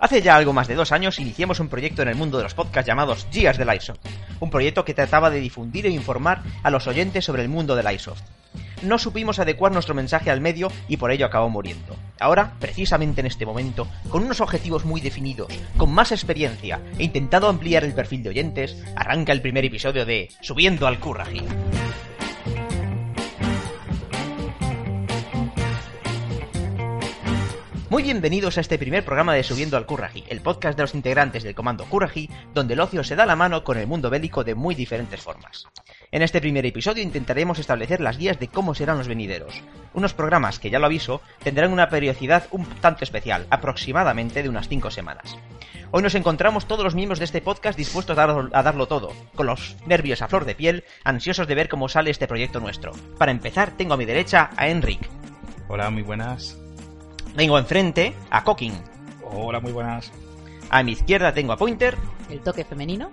Hace ya algo más de dos años iniciamos un proyecto en el mundo de los podcasts llamados Gears del iSoft, un proyecto que trataba de difundir e informar a los oyentes sobre el mundo del iSoft. No supimos adecuar nuestro mensaje al medio y por ello acabó muriendo. Ahora, precisamente en este momento, con unos objetivos muy definidos, con más experiencia e intentado ampliar el perfil de oyentes, arranca el primer episodio de Subiendo al Curraji. Muy bienvenidos a este primer programa de Subiendo al Curraji, el podcast de los integrantes del comando Curraji, donde el ocio se da la mano con el mundo bélico de muy diferentes formas. En este primer episodio intentaremos establecer las guías de cómo serán los venideros. Unos programas que, ya lo aviso, tendrán una periodicidad un tanto especial, aproximadamente de unas 5 semanas. Hoy nos encontramos todos los miembros de este podcast dispuestos a a darlo todo, con los nervios a flor de piel, ansiosos de ver cómo sale este proyecto nuestro. Para empezar, tengo a mi derecha a Enric. Hola, muy buenas. Tengo enfrente a Cooking. Hola, muy buenas. A mi izquierda tengo a Pointer. El toque femenino.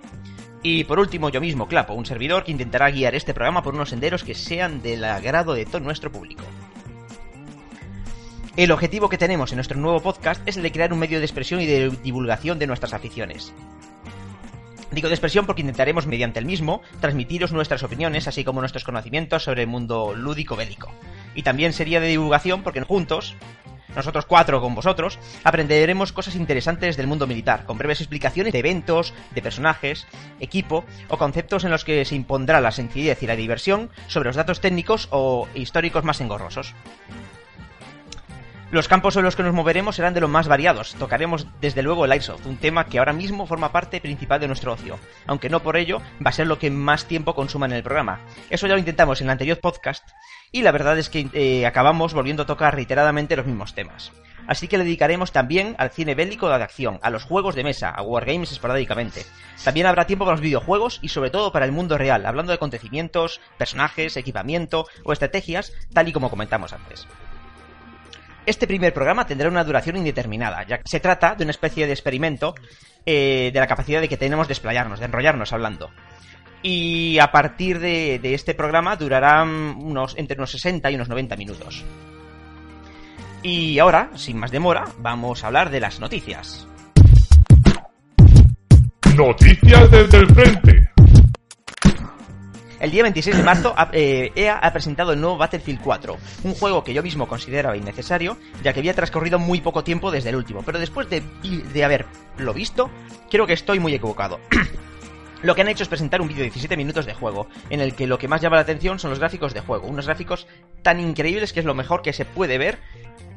Y por último, yo mismo, Clapo, un servidor que intentará guiar este programa por unos senderos que sean del agrado de todo nuestro público. El objetivo que tenemos en nuestro nuevo podcast es el de crear un medio de expresión y de divulgación de nuestras aficiones. Digo de expresión porque intentaremos, mediante el mismo, transmitiros nuestras opiniones, así como nuestros conocimientos sobre el mundo lúdico bélico. Y también sería de divulgación porque juntos, nosotros cuatro con vosotros, aprenderemos cosas interesantes del mundo militar, con breves explicaciones de eventos, de personajes, equipo o conceptos en los que se impondrá la sencillez y la diversión sobre los datos técnicos o históricos más engorrosos. Los campos sobre los que nos moveremos serán de los más variados. Tocaremos desde luego el Airsoft, un tema que ahora mismo forma parte principal de nuestro ocio, aunque no por ello va a ser lo que más tiempo consuma en el programa. Eso ya lo intentamos en el anterior podcast y la verdad es que eh, acabamos volviendo a tocar reiteradamente los mismos temas. Así que le dedicaremos también al cine bélico de acción, a los juegos de mesa, a wargames esporádicamente. También habrá tiempo para los videojuegos y sobre todo para el mundo real, hablando de acontecimientos, personajes, equipamiento o estrategias, tal y como comentamos antes. Este primer programa tendrá una duración indeterminada, ya que se trata de una especie de experimento eh, de la capacidad de que tenemos de explayarnos, de enrollarnos hablando. Y a partir de, de este programa durarán unos, entre unos 60 y unos 90 minutos. Y ahora, sin más demora, vamos a hablar de las noticias. Noticias desde el frente. El día 26 de marzo ha- eh, EA ha presentado el nuevo Battlefield 4, un juego que yo mismo consideraba innecesario, ya que había transcurrido muy poco tiempo desde el último, pero después de, de haberlo visto, creo que estoy muy equivocado. Lo que han hecho es presentar un vídeo de 17 minutos de juego, en el que lo que más llama la atención son los gráficos de juego, unos gráficos tan increíbles que es lo mejor que se puede ver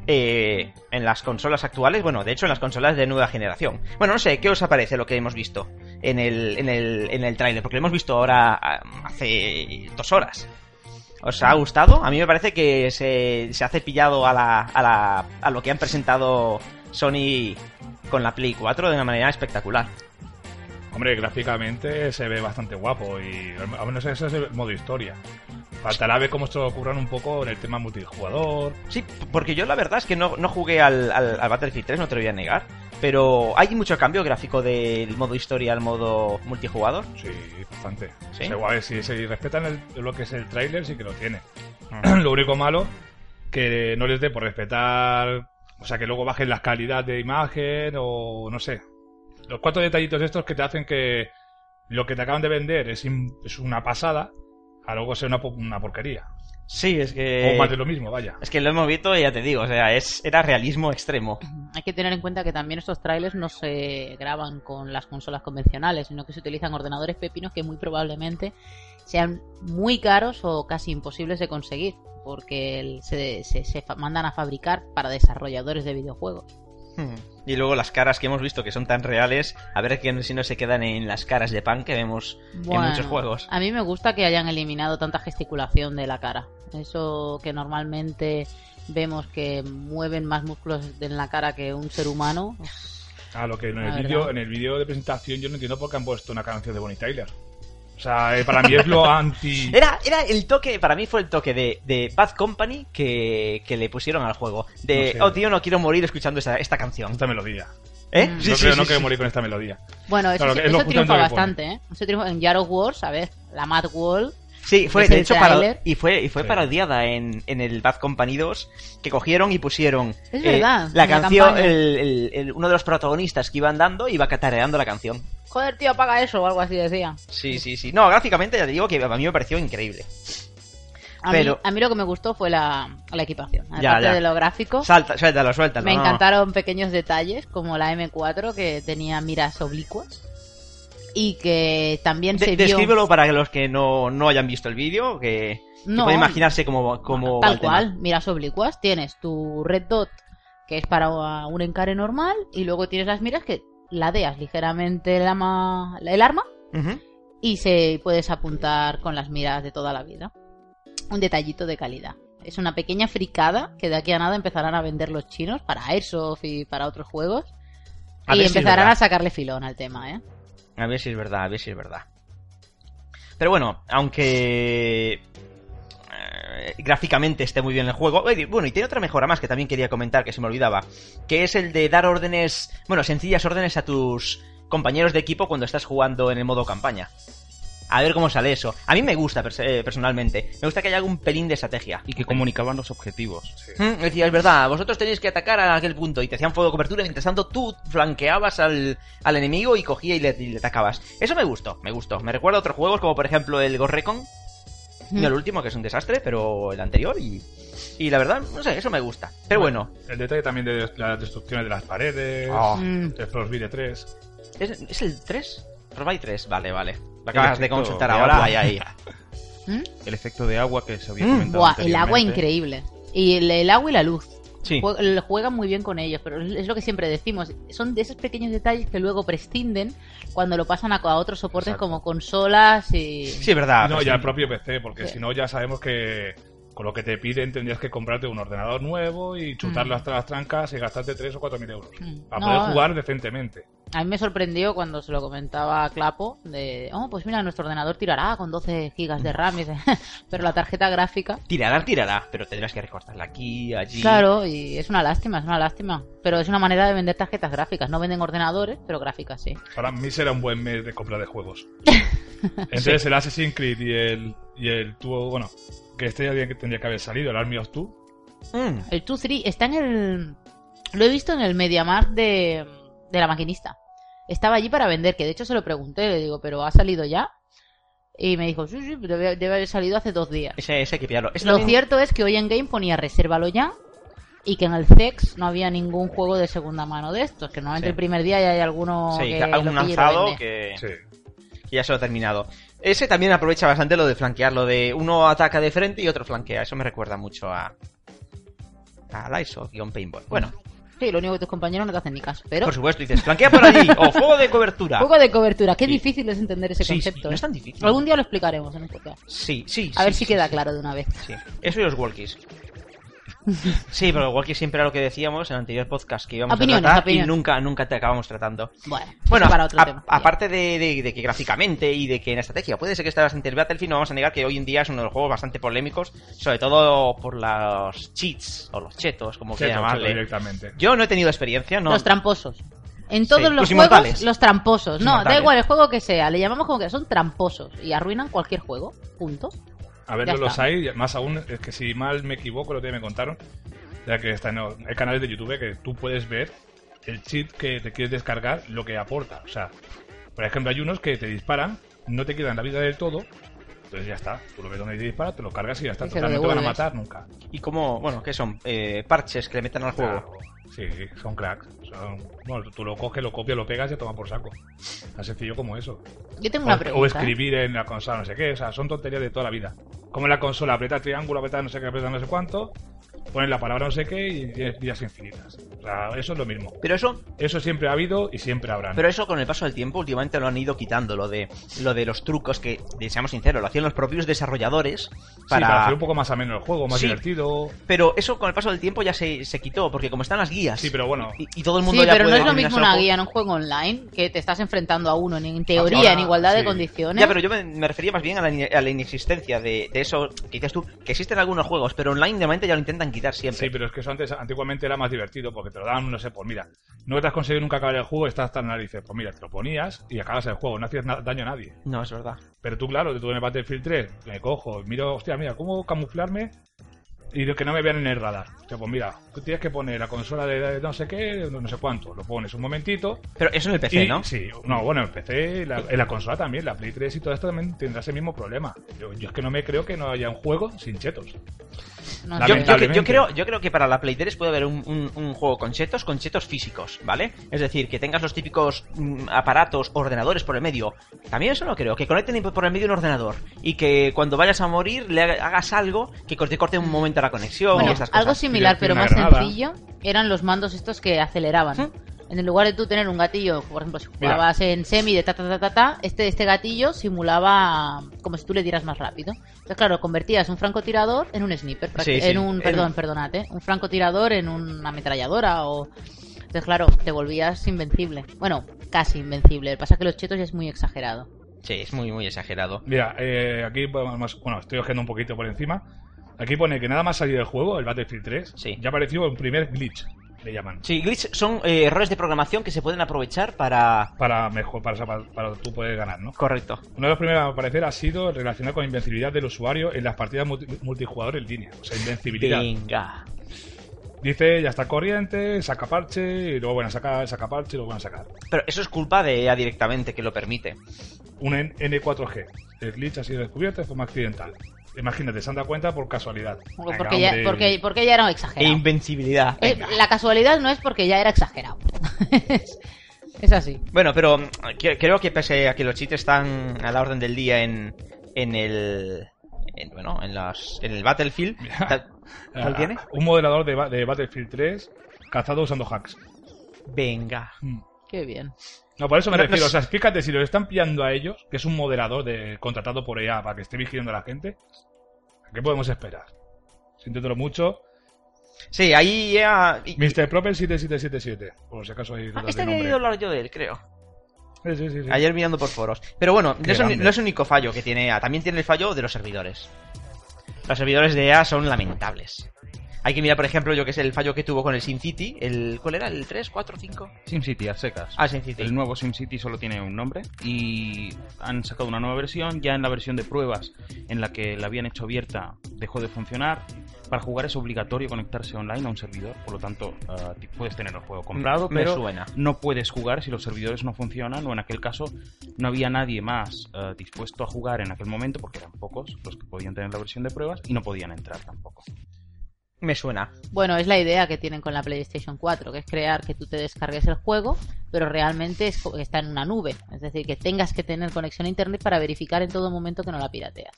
eh, en las consolas actuales, bueno, de hecho en las consolas de nueva generación. Bueno, no sé, ¿qué os aparece lo que hemos visto en el, en el, en el? Porque lo hemos visto ahora ah, hace dos horas. ¿Os ha gustado? A mí me parece que se, se ha cepillado a, la, a, la, a lo que han presentado Sony con la Play 4 de una manera espectacular. Hombre, gráficamente se ve bastante guapo y al menos ese es el modo historia. Faltará ver cómo se ocurran un poco en el tema multijugador. Sí, porque yo la verdad es que no, no jugué al, al, al Battlefield 3, no te lo voy a negar. Pero hay mucho cambio gráfico del modo historia al modo multijugador. Sí, bastante. ¿Sí? O sea, igual, si respetan el- lo que es el tráiler, sí que lo tiene. lo único malo, que no les dé por respetar... O sea, que luego bajen la calidad de imagen o no sé. Los cuatro detallitos estos que te hacen que lo que te acaban de vender es, es una pasada, a luego ser una, una porquería. Sí, es que... o más de lo mismo, vaya. Es que lo hemos visto y ya te digo, o sea, es, era realismo extremo. Hay que tener en cuenta que también estos trailers no se graban con las consolas convencionales, sino que se utilizan ordenadores pepinos que muy probablemente sean muy caros o casi imposibles de conseguir, porque se, se- se mandan a fabricar para desarrolladores de videojuegos. Y luego las caras que hemos visto que son tan reales, a ver que si no se quedan en las caras de pan que vemos en muchos juegos. A mí me gusta que hayan eliminado tanta gesticulación de la cara. Eso que normalmente vemos que mueven más músculos en la cara que un ser humano. Ah, lo que en La el verdad. vídeo, en el vídeo de presentación yo no entiendo por qué han puesto una canción de Bonnie Tyler. O sea, eh, para mí es lo anti. Era, era el toque, para mí fue el toque de, de Bad Company que, que le pusieron al juego. De, No sé. oh tío, no quiero morir escuchando esta, esta canción. Esta melodía. ¿Eh? Mm. no creo, no quiero morir con esta melodía. Bueno, eso, Claro, sí- que es lo eso triunfa bastante, ¿eh? Eso triunfa en Yarrow Wars, a ver, la Mad Wall Sí, fue, de hecho, para- y fue, y fue Sí. parodiada en, en el Bad Company 2, que cogieron y pusieron eh, Es verdad, la canción, campaña. el, el- el- uno de los protagonistas que iba andando iba catareando la canción. Joder, tío, apaga eso o algo así decía. Sí, sí, sí. No, gráficamente ya te digo que a mí me pareció increíble. A, Pero- mí, a mí lo que me gustó fue la, la equipación. Aparte Ya, ya. de lo gráfico, Salta, suéltalo, suéltalo. me no. encantaron pequeños detalles como la M4 que tenía miras oblicuas y que también De- se vio... Descríbelo para los que no, no hayan visto el vídeo, que, No, pueden imaginarse cómo, cómo va Tal cual, miras oblicuas. Tienes tu red dot, que es para un encare normal, y luego tienes las miras que ladeas ligeramente el arma, el arma y se puedes apuntar con las miras de toda la vida. Un detallito de calidad. Es una pequeña fricada que de aquí a nada empezarán a vender los chinos para Airsoft y para otros juegos. A y si empezarán a sacarle filón al tema, ¿eh? A ver si es verdad, a ver si es verdad. Pero bueno, aunque eh, gráficamente esté muy bien el juego. Oye, Bueno, y tiene otra mejora más que también quería comentar, que se me olvidaba, que es el de dar órdenes, bueno, sencillas órdenes a tus compañeros de equipo cuando estás jugando en el modo campaña. A ver cómo sale eso. A mí me gusta eh, personalmente. Me gusta que haya algún pelín de estrategia. Y que comunicaban los objetivos. Sí. Mm, Decía, es verdad, vosotros tenéis que atacar a aquel punto y te hacían fuego de cobertura, mientras tanto tú flanqueabas al, al enemigo y cogía y le, y le atacabas. Eso me gustó, me gustó. Me recuerda a otros juegos como por ejemplo el Ghost Recon, no el último que es un desastre, pero el anterior y, y la verdad, no sé, eso me gusta. Pero bueno, El detalle también de las destrucciones de las paredes, Oh. El Frostbite 3. ¿es, es el 3? Frostbite 3, vale, vale. Lo acabas de consultar de ahora, ahí, ahí. ¿Mm? El efecto de agua que se había Mm, comentado. Buah, el agua increíble. Y el, el agua y la luz. Sí. Jue- Juegan muy bien con ellos, pero es lo que siempre decimos. Son de esos pequeños detalles que luego prescinden cuando lo pasan a, a otros soportes Exacto. como consolas y... Sí, es verdad. no, pues ya sí. el propio PC, porque Sí. si no ya sabemos que con lo que te piden tendrías que comprarte un ordenador nuevo y chutarlo Mm. hasta las trancas y gastarte 3 o 4 mil euros. Mm. Para No, poder jugar decentemente. A mí me sorprendió cuando se lo comentaba a Clapo de, oh, pues mira, nuestro ordenador tirará con 12 gigas de RAM, pero la tarjeta gráfica... Tirará, tirará, pero tendrás que recortarla aquí, allí. Claro, y es una lástima, es una lástima. Pero es una manera de vender tarjetas gráficas. No venden ordenadores, pero gráficas sí. Para mí será un buen mes de compra de juegos. Entonces el Assassin's Creed y el, y el bueno, que este ya que tendría que haber salido, el Army of Two. Mm. El 2-3 está en el... Lo he visto en el MediaMarkt de, de la maquinista. Estaba allí para vender, que de hecho se lo pregunté, le digo, ¿pero ha salido ya? Y me dijo, sí, sí, debe, debe haber salido hace dos días. Ese, ese hay que pillarlo. Lo también- cierto es que hoy en Game ponía resérvalo ya y que en el CEX no había ningún juego de segunda mano de estos, que normalmente Sí. el primer día ya hay alguno Sí, que algún lanzado vende. que... Sí. que ya se lo ha terminado. Ese también aprovecha bastante lo de flanquear, lo de uno ataca de frente y otro flanquea. Eso me recuerda mucho a. a Lights guion Paintball. Bueno, Sí, lo único que tus compañeros no te hacen ni caso. Pero por supuesto, dices, flanquea por allí, o fuego de cobertura. juego de cobertura, qué Sí. difícil es entender ese Sí, sí, concepto. no ¿eh? es tan difícil. Algún día lo explicaremos en un podcast. Sí, sí. A ver si queda claro de una vez. Sí. Eso y los walkies. Sí, pero los walkies siempre era lo que decíamos en el anterior podcast que íbamos Opiniones, a tratar opiniones. y nunca, nunca te acabamos tratando. Bueno, Bueno, para otro a- tema. aparte de, de- de que gráficamente y de que en estrategia puede ser que esté bastante el Battlefield, no vamos a negar que hoy en día es uno de los juegos bastante polémicos, sobre todo por los cheats o los chetos, como Cheto, quieran cheto llamarle. directamente. Yo no he tenido experiencia, no. Los tramposos. En todos Sí, los, los juegos, los tramposos. Los no, da igual el juego que sea, le llamamos como que son tramposos y arruinan cualquier juego. Punto. A ver, no los está. hay, más aún, es que si mal me equivoco, lo que me contaron, ya que está en hay canales de YouTube que tú puedes ver el cheat que te quieres descargar, lo que aporta. O sea, por ejemplo, hay unos que te disparan, no te quitan la vida del todo, entonces ya está. Tú lo ves donde te dispara, te lo cargas y ya está. Y Total, no te van a matar nunca. Y como, bueno, ¿qué son? Eh, parches que le meten al juego. Claro. Sí, son cracks. Son- bueno, tú, lo coges, lo copias, lo pegas y toma por saco. Tan sencillo como eso. Yo tengo O, una o pregunta. ¿eh? escribir en la consola, no sé qué. O sea, son tonterías de toda la vida. Como en la consola, aprieta triángulo, aprieta no sé qué, aprieta no sé cuánto. Pones la palabra no sé qué y tienes vidas infinitas. O sea, eso es lo mismo. Pero eso, Eso siempre ha habido y siempre habrá. pero eso con el paso del tiempo últimamente lo han ido quitando, lo de lo de los trucos que, seamos sinceros, lo hacían los propios desarrolladores para... para, hacer un poco más ameno el juego, más Sí. divertido. Pero eso con el paso del tiempo ya se, se quitó, porque como están las guías Sí, pero bueno. y, y todo el mundo Sí, ya pero no es lo mismo una guía en un juego online que te estás enfrentando a uno en, en teoría Ahora, en igualdad de condiciones. Ya, pero yo me, me refería más bien a la, ine- a la inexistencia de, de eso que dices tú, que existen algunos juegos, pero online de momento ya lo intentan quitar quitar siempre. Sí, pero es que eso antes, antiguamente era más divertido porque te lo daban, no sé, pues mira, no te has conseguido nunca acabar el juego, estás hasta en narices. Pues mira, te lo ponías y acabas el juego, no hacías daño a nadie. No, es verdad. Pero tú, claro, tú en el Battlefield 3, me cojo, miro, hostia, mira, ¿cómo camuflarme? Y que no me vean en el radar. O sea, pues mira, tú tienes que poner la consola de, de no sé qué, no sé cuánto. Lo pones un momentito. Pero eso en el PC, y, ¿no? Sí, no, bueno, en PC, la- en la consola también, la Play 3 y todo esto también tendrá ese mismo problema. Yo, yo es que no me creo que no haya un juego sin chetos. No Yo, creo, yo creo que para la Play 3 puede haber un, un- un juego con chetos, con chetos físicos, ¿vale? Es decir, que tengas los típicos mm, aparatos, ordenadores por el medio. También eso no creo, que conecten por el medio un ordenador y que cuando vayas a morir le haga- hagas algo que te corte un momento la conexión Bueno, y esas cosas. algo similar, pero más granada. sencillo, eran los mandos estos que aceleraban. ¿Mm? En el lugar de tú tener un gatillo, por ejemplo, si jugabas en semi de ta ta ta ta ta, este, este gatillo simulaba como si tú le dieras más rápido. Entonces, claro, convertías un francotirador en un sniper, Sí, sí. en un, En- perdón, perdonate, un francotirador en una ametralladora o... Entonces, claro, te volvías invencible. Bueno, casi invencible. El que pasa es que los chetos ya es muy exagerado. Sí, es muy, muy exagerado. Mira, eh, aquí, podemos- bueno, estoy cogiendo un poquito por encima. Aquí pone que nada más salir del juego, el Battlefield 3, Sí. ya apareció un primer glitch, le llaman. Sí, glitch son eh, errores de programación que se pueden aprovechar para... Para mejor, para, para, para tú poder ganar, ¿no? Correcto. Uno de los primeros a aparecer ha sido relacionado con invencibilidad del usuario en las partidas multi- multijugador en línea. O sea, invencibilidad. Venga. Dice, ya está corriente, saca parche, y luego van a sacar, saca parche, y luego van a sacar. Pero eso es culpa de EA directamente, que lo permite. Un N- N4G. El glitch ha sido descubierto de forma accidental. Imagínate, se han dado cuenta por casualidad. Venga, Porque ya, hombre. porque, porque ya era E exagerado. invencibilidad. Eh, venga. la casualidad no es porque ya era exagerado. es, así. Bueno, pero que- creo que pese a que los cheats están a la orden del día en, en el... en, bueno, en, las, en el Battlefield... ta- ¿Cuál Ah, tiene? Un modelador de, ba- de Battlefield 3 cazado usando hacks. Venga. Mm. Qué bien. No, por eso me No, refiero. no O sea, fíjate, si lo están pillando a ellos, que es un moderador de, contratado por EA para que esté vigilando a la gente, ¿a qué podemos esperar? Siéntetelo mucho. Sí, ahí ya... y- Mr. Proper 7777, por si acaso hay Ah, este nombre. ido a hablar yo de él, creo. Sí, sí, sí. Ayer mirando por foros. Pero bueno, no es, un- grande. no es el único fallo que tiene EA. También tiene el fallo de los servidores. Los servidores de EA son lamentables. Hay que mirar, por ejemplo, yo que sé, el fallo que tuvo con el SimCity. El, ¿Cuál era? ¿El 3, 4, 5? SimCity a secas. Ah, SimCity. El nuevo SimCity solo tiene un nombre y han sacado una nueva versión. Ya en la versión de pruebas en la que la habían hecho abierta dejó de funcionar. Para jugar es obligatorio conectarse online a un servidor, por lo tanto ti- puedes tener el juego comprado, Me pero suena. no puedes jugar si los servidores no funcionan o en aquel caso no había nadie más ah, dispuesto a jugar en aquel momento porque eran pocos los que podían tener la versión de pruebas y no podían entrar tampoco. Me suena. Bueno, es la idea que tienen con la PlayStation 4, que es crear que tú te descargues el juego, pero realmente es está en una nube. Es decir, que tengas que tener conexión a internet para verificar en todo momento que no la pirateas.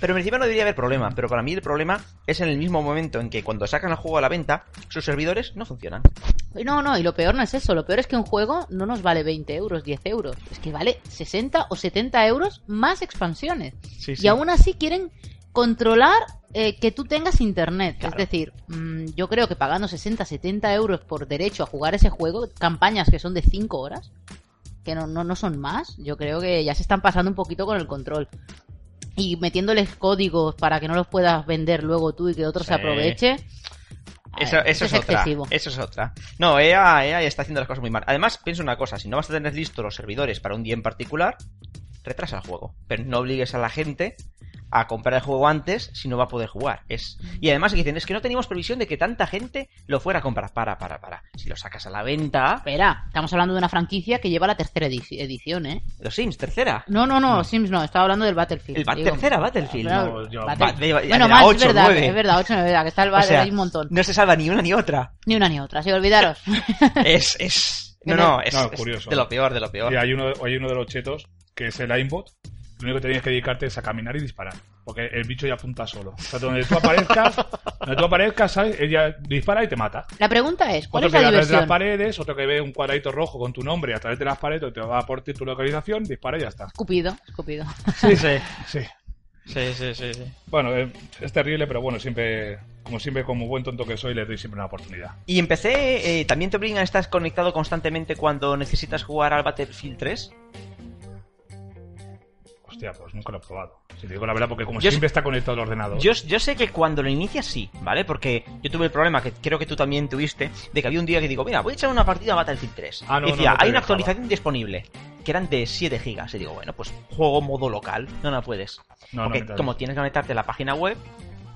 Pero en principio no debería haber problema. Pero para mí el problema es en el mismo momento en que cuando sacan el juego a la venta, sus servidores no funcionan. No, no, y lo peor no es eso. Lo peor es que un juego no nos vale 20 euros, 10 euros. Es que vale 60 o 70 euros más expansiones. Y aún así quieren controlar eh, que tú tengas internet. Claro. Es decir, mm, yo creo que pagando 60, 70 euros por derecho a jugar ese juego, campañas que son de 5 horas, que no, no, no son más, yo creo que ya se están pasando un poquito con el control. Y metiéndoles códigos para que no los puedas vender luego tú y que otro Sí. se aproveche. Eso, eso es, otra. excesivo. Eso es otra. No, EA, EA está haciendo las cosas muy mal. Además, pienso una cosa: si no vas a tener listos los servidores para un día en particular, retrasa el juego. Pero no obligues a la gente a comprar el juego antes si no va a poder jugar. Es... Y además dicen, es que no teníamos previsión de que tanta gente lo fuera a comprar. Para, para, para. Si lo sacas a la venta, Espera, estamos hablando de una franquicia que lleva la tercera edici- edición, ¿eh? los Sims, tercera. No, no, no, Sims no, estaba hablando del Battlefield. El ba- digo. tercera Battlefield. No, yo- Battle- de- de- bueno, más, ocho, es verdad, es verdad, 8, 9, que está el O Battle, sea, hay un montón. no se salva ni una ni otra. Ni una ni otra, sí, olvidaros. Es, es... No, no, es, No, es curioso. de lo peor, de lo peor. Y hay uno, hay uno de los chetos que es el aimbot. Lo único que tienes que dedicarte es a caminar y disparar. Porque el bicho ya apunta solo. O sea, donde tú aparezcas, donde tú aparezcas, ¿sabes? Ella dispara y te mata. La pregunta es, ¿cuál Otro es que la ve a través de las diversión? paredes, otro que ve un cuadradito rojo con tu nombre a través de las paredes, te va a por ti tu localización, dispara y ya está. Escupido, escupido. Sí, sí. Sí. Sí, sí, sí, sí. Bueno, eh, es terrible, pero bueno, siempre, como siempre, como buen tonto que soy, le doy siempre una oportunidad. Y en PC, eh, ¿también te obligan a estar conectado constantemente cuando necesitas jugar al Battlefield 3? Hostia, pues nunca lo he probado. Si te digo la verdad, porque como Yo siempre está conectado al ordenador. Yo, yo sé que cuando lo inicias sí, ¿vale? Porque yo tuve el problema que creo que tú también tuviste, de que había un día que digo, mira, voy a echar una partida a Battlefield 3. Ah, no, y decía, no, no te hay una dejaba. actualización disponible, que eran de 7 gigas. Y digo, bueno, pues juego modo local. No, no puedes. Porque como tienes que conectarte a la página web,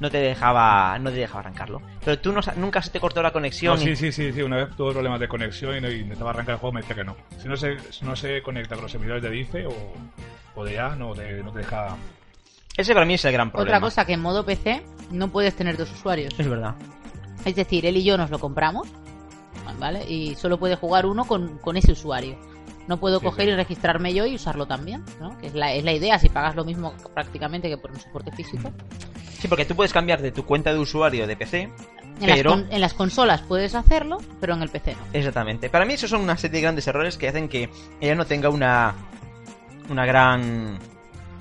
no te dejaba, no te dejaba arrancarlo. Pero tú no, nunca se te cortó la conexión. No, y- sí, sí, sí, sí, una vez tuve problemas de conexión y no- y intentaba arrancar el juego, me decía que no. Si no se, si no se conecta con los servidores de DICE o, o de A, no te, no te deja... Ese para mí es el gran problema. Otra cosa que en modo PC no puedes tener dos usuarios. Es verdad. Es decir, él y yo nos lo compramos, ¿vale? Y solo puede jugar uno con, con ese usuario. No puedo Sí, coger sí. y registrarme yo y usarlo también, ¿no? Que es la, es la idea, si pagas lo mismo prácticamente que por un soporte físico. Sí, porque tú puedes cambiar de tu cuenta de usuario de PC. En, las, Pero- con- en las consolas puedes hacerlo, pero en el PC no. Exactamente. Para mí esos son una serie de grandes errores que hacen que ella no tenga una una gran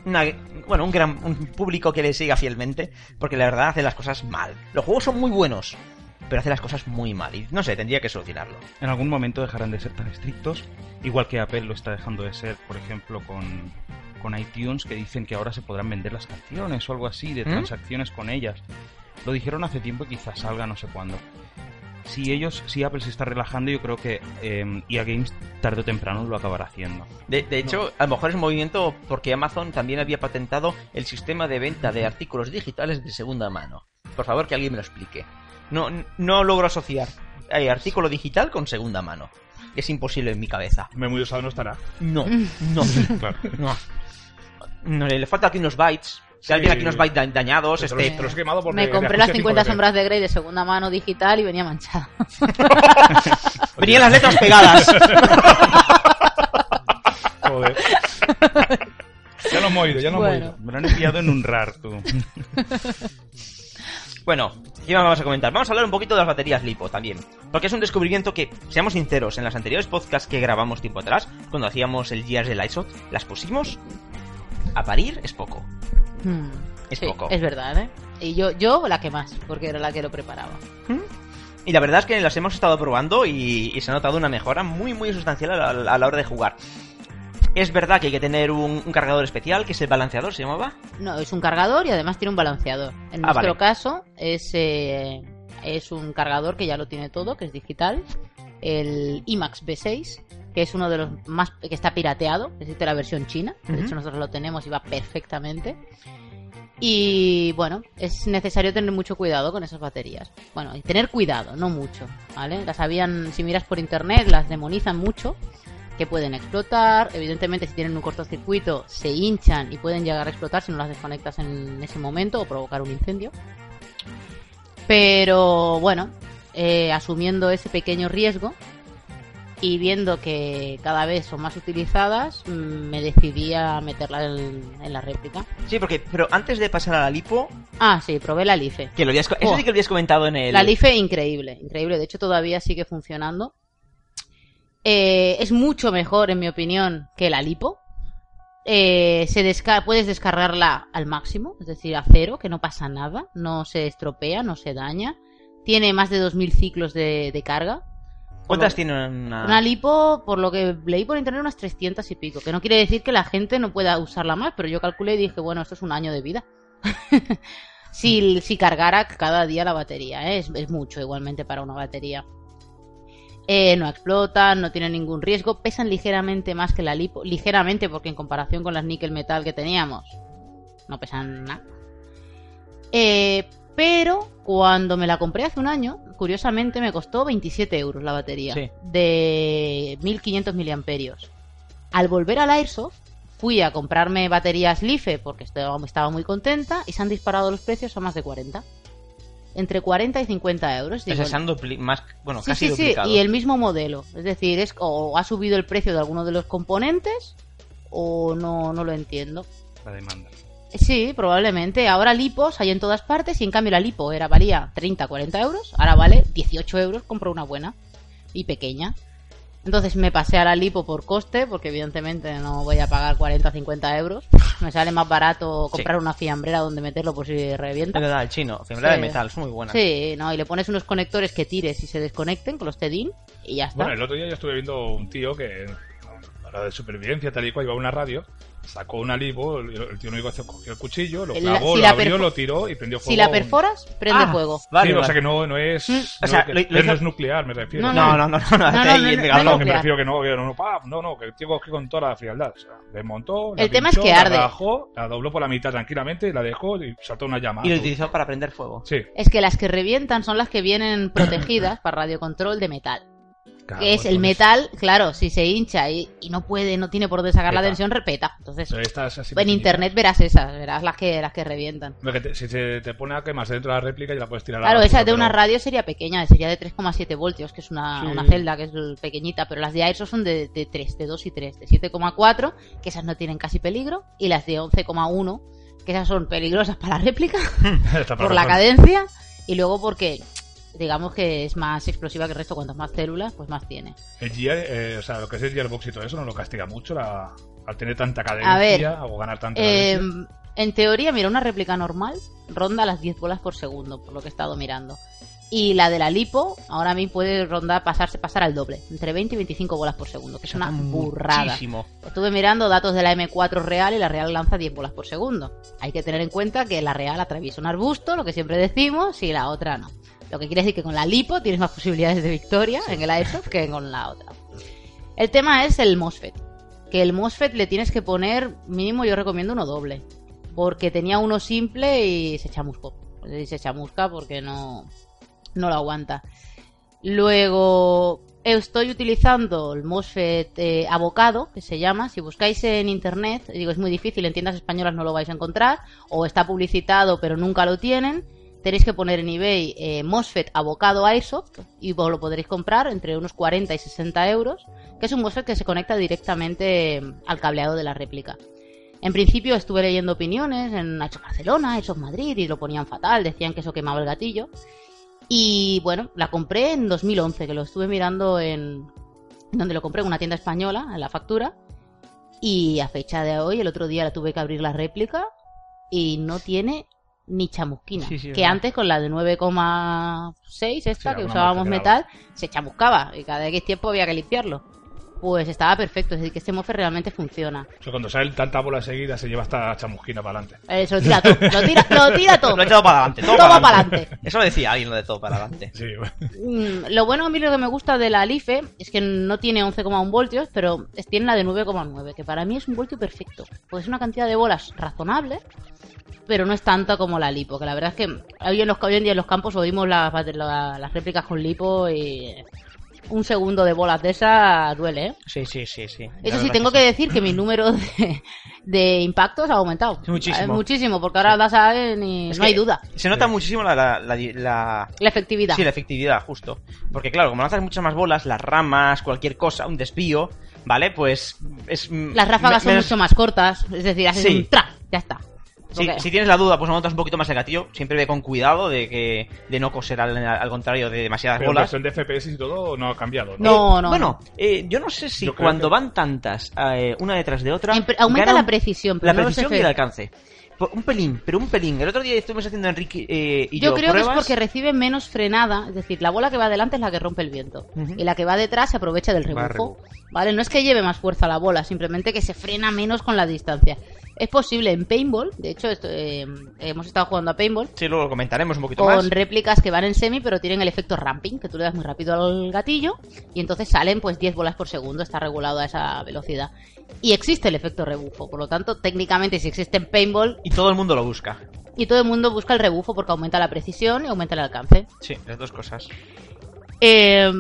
una, bueno, un gran un público que le siga fielmente, porque la verdad hace las cosas mal. Los juegos son muy buenos, pero hace las cosas muy mal y no sé, tendría que solucionarlo. En algún momento dejarán de ser tan estrictos, igual que Apple lo está dejando de ser, por ejemplo, con, con iTunes, que dicen que ahora se podrán vender las canciones o algo así, de ¿Mm? transacciones con ellas. Lo dijeron hace tiempo y quizás salga no sé cuándo. Si ellos, si Apple se está relajando, yo creo que eh, EA Games tarde o temprano lo acabará haciendo. De, de hecho, a lo mejor es un movimiento porque Amazon también había patentado el sistema de venta de artículos digitales de segunda mano. Por favor, que alguien me lo explique. No, no logro asociar eh, artículo digital con segunda mano. Es imposible en mi cabeza. Me muy usado no estará. No, no, Claro. no. No, le falta aquí unos bytes. Si Sí. alguien aquí unos bytes da- dañados, Te los, este... te los quemado porque Me compré las ajuste 50 5 sombras de Grey de segunda mano digital y venía manchada. Venían las letras pegadas. Joder. ya lo hemos oído, ya lo Bueno. hemos oído. Me lo han enviado en un RAR, tú. Bueno, ¿qué más vamos a comentar? Vamos a hablar un poquito de las baterías lipo también. Porque es un descubrimiento que, seamos sinceros, en las anteriores podcasts que grabamos tiempo atrás, cuando hacíamos el Gears de Lightshot, las pusimos a parir es poco. Hmm, Es sí, poco. Es verdad, ¿eh? Y yo, yo la que más, porque era la que lo preparaba. Y la verdad es que las hemos estado probando y, y se ha notado una mejora muy muy sustancial a la, a la hora de jugar. Es verdad que hay que tener un, un cargador especial, que es el balanceador, ¿se llamaba? No, es un cargador y además tiene un balanceador. En Ah, nuestro vale. caso es, eh, es un cargador que ya lo tiene todo, que es digital. El IMAX B6, que es uno de los más que está pirateado, existe la versión china. De hecho nosotros lo tenemos y va perfectamente. Y bueno, es necesario tener mucho cuidado con esas baterías. Bueno, y tener cuidado, no mucho, ¿vale? Las habían, si miras por internet, las demonizan mucho, que pueden explotar. Evidentemente, si tienen un cortocircuito, se hinchan y pueden llegar a explotar si no las desconectas en ese momento o provocar un incendio. Pero bueno, eh, asumiendo ese pequeño riesgo y viendo que cada vez son más utilizadas, mm, me decidí a meterla en, en la réplica. Sí, porque, pero antes de pasar a la lipo, Ah, sí, probé la Life. que lo habías, eso Oh. sí que lo habías comentado en el... La Life increíble, increíble. De hecho, todavía sigue funcionando. Eh, es mucho mejor, en mi opinión, que la Lipo. Eh, se desca- puedes descargarla al máximo, es decir, a cero, que no pasa nada, no se estropea, no se daña. Tiene más de 2000 ciclos de, de carga. ¿Cuántas tiene una...? Una lipo, por lo que leí por internet, unas 300 y pico. Que no quiere decir que la gente no pueda usarla más, pero yo calculé y dije, bueno, esto es un año de vida. si, si cargara cada día la batería, ¿eh? es, es mucho igualmente para una batería. Eh, no explotan, no tienen ningún riesgo, pesan ligeramente más que la lipo, ligeramente porque en comparación con las níquel metal que teníamos, no pesan nada. Eh, pero cuando me la compré hace un año, curiosamente me costó 27 euros la batería Sí. de 1500 miliamperios. Al volver al Airsoft, fui a comprarme baterías Life porque estaba, estaba muy contenta y se han disparado los precios a más de 40. Entre 40 y 50 euros. Ese Digo, más, bueno, Sí, casi sí, sí, duplicado. y el mismo modelo. Es decir, es o ha subido el precio de alguno de los componentes o no, no lo entiendo. La demanda. Sí, probablemente. Ahora lipos hay en todas partes y en cambio la lipo era valía 30, 40 euros. Ahora vale 18 euros, compro una buena y pequeña. Entonces me pasé a la lipo por coste, porque evidentemente no voy a pagar 40, 50 euros. Me sale más barato comprar una fiambrera donde meterlo por si revienta. Es verdad, el chino, fiambrera Sí. de metal, son muy buenas. Sí, no, y le pones unos conectores que tires y se desconecten con los TEDIN y ya está. Bueno, el otro día yo estuve viendo un tío que la de supervivencia, tal y cual, iba a una radio, sacó una lipo, el, tío único cogió el cuchillo, lo La- clavó, si lo la abrió, lo tiró y prendió fuego. Si la perforas, prende Ah, fuego. Vale, sí, o vale. sea que no, no es. Mm. no, O sea, que- lo- lo no es nuclear, me refiero. No, No, no, no, no, no, no, no, no. No, que me refiero que no, que no, no, pa, no, no, que el tío cogió con toda la frialdad. O sea, desmontó, la El tema es pinchó, que la arde. bajó, la dobló por la mitad tranquilamente la dejó y saltó una llama. Y lo utilizó para prender fuego. Sí. Es que las que revientan son las que vienen protegidas para radiocontrol de metal. Claro, que es el metal, claro, si se hincha y, y no puede, no tiene por dónde sacar la tensión, repeta. Entonces, en internet verás esas, verás las que, las que revientan. Que si se te pone a quemarse dentro de la réplica, ya la puedes tirar a Claro, la esa de una radio sería pequeña, sería de 3,7 voltios, que es una, Sí. una celda que es pequeñita, pero las de Airsoft son de, de 3, de 2 y 3, de 7,4, que esas no tienen casi peligro, y las de 11,1, que esas son peligrosas para la réplica, por la cadencia, y luego porque digamos que es más explosiva que el resto, cuantas más células, pues más tiene. El gear, eh, o sea, lo que es el gearbox y todo eso no lo castiga mucho la, al tener tanta A ver, cadencia o ganar tanta Eh, cadencia. en teoría, mira, una réplica normal ronda las 10 bolas por segundo, por lo que he estado mirando. Y la de la lipo, ahora mismo puede rondar, pasarse, pasar al doble, entre 20 y 25 bolas por segundo, que es una burrada. Muchísimo. Estuve mirando datos de la M4 real y la real lanza 10 bolas por segundo. Hay que tener en cuenta que la real atraviesa un arbusto, lo que siempre decimos, y la otra no. Lo que quiere decir que con la lipo tienes más posibilidades de victoria en el airsoft que con la otra. El tema es el MOSFET. Que el MOSFET le tienes que poner, mínimo yo recomiendo uno doble. Porque tenía uno simple y se chamuscó. Y se chamusca porque no, no lo aguanta. Luego estoy utilizando el MOSFET eh, abocado, que se llama. Si buscáis en internet, digo, es muy difícil, en tiendas españolas no lo vais a encontrar. O está publicitado pero nunca lo tienen. Tenéis que poner en eBay eh, MOSFET abocado Airsoft y vos lo podréis comprar entre unos 40 y 60 euros, que es un MOSFET que se conecta directamente eh, al cableado de la réplica. En principio estuve leyendo opiniones en Airsoft Barcelona, Airsoft Madrid y lo ponían fatal, decían que eso quemaba el gatillo. Y bueno, la compré en 2011, que lo estuve mirando en donde lo compré en una tienda española, en la factura. Y a fecha de hoy, el otro día la tuve que abrir la réplica y no tiene ni chamusquina. Sí, sí, es que verdad. antes con la de 9,6 esta Sí, que usábamos metal, se chamuscaba y cada X tiempo había que limpiarlo. Pues estaba perfecto, es decir, que este mofe realmente funciona. O sea, cuando sale tanta bola seguida se lleva hasta chamusquina para adelante. Eh, se lo tira todo, lo tira, lo tira todo. Lo he echado para adelante. Todo, Todo para para adelante. adelante. Eso lo decía alguien, lo de todo para adelante. Sí, bueno. Mm, Lo bueno a mí lo que me gusta de la Life es que no tiene 11,1 voltios, pero es- tiene la de 9,9, que para mí es un voltio perfecto. Pues es una cantidad de bolas razonable, pero no es tanta como la Lipo, que la verdad es que hoy en, los, hoy en día en los campos oímos las, la- las réplicas con Lipo y un segundo de bolas de esa duele, ¿eh? Sí, sí, sí, sí. Eso sí, tengo que decir que mi número de, de impactos ha aumentado. Muchísimo. Eh, Muchísimo, porque ahora das a él y Es no hay duda. Se nota muchísimo la, la, la- la- La efectividad. Sí, la efectividad, justo. Porque claro, como lanzas muchas más bolas, las ramas, cualquier cosa, un desvío, ¿vale? Pues es... mm, Las ráfagas me- son mucho más cortas, es decir, haces Sí. un tra, ya está. Si, tienes la duda, pues montas un poquito más el gatillo. Siempre ve con cuidado de que de no coser al, al contrario de demasiadas Pero bolas. cuestión de FPS y todo no ha cambiado. ¿no? No, Eh, no. Bueno, eh, yo no sé si Yo cuando que- van tantas eh, una detrás de otra. En pre- aumenta la precisión, pero la no precisión y el alcance. Un pelín, pero un pelín. El otro día estuvimos haciendo Enrique eh, y yo, Yo creo que es porque recibe menos frenada, es decir, la bola que va adelante es la que rompe el viento y la que va detrás se aprovecha del rebufo. ¿Vale? No es que lleve más fuerza la bola, simplemente que se frena menos con la distancia. Es posible en paintball, de hecho esto, eh, hemos estado jugando a paintball Sí, luego lo comentaremos un poquito con más. réplicas que van en semi pero tienen el efecto ramping, que tú le das muy rápido al gatillo y entonces salen pues 10 bolas por segundo, está regulado a esa velocidad. Y existe el efecto rebufo, por lo tanto, técnicamente si existe en paintball Y todo el mundo lo busca. y todo el mundo busca el rebufo porque aumenta la precisión y aumenta el alcance. Sí, las dos cosas. Eh,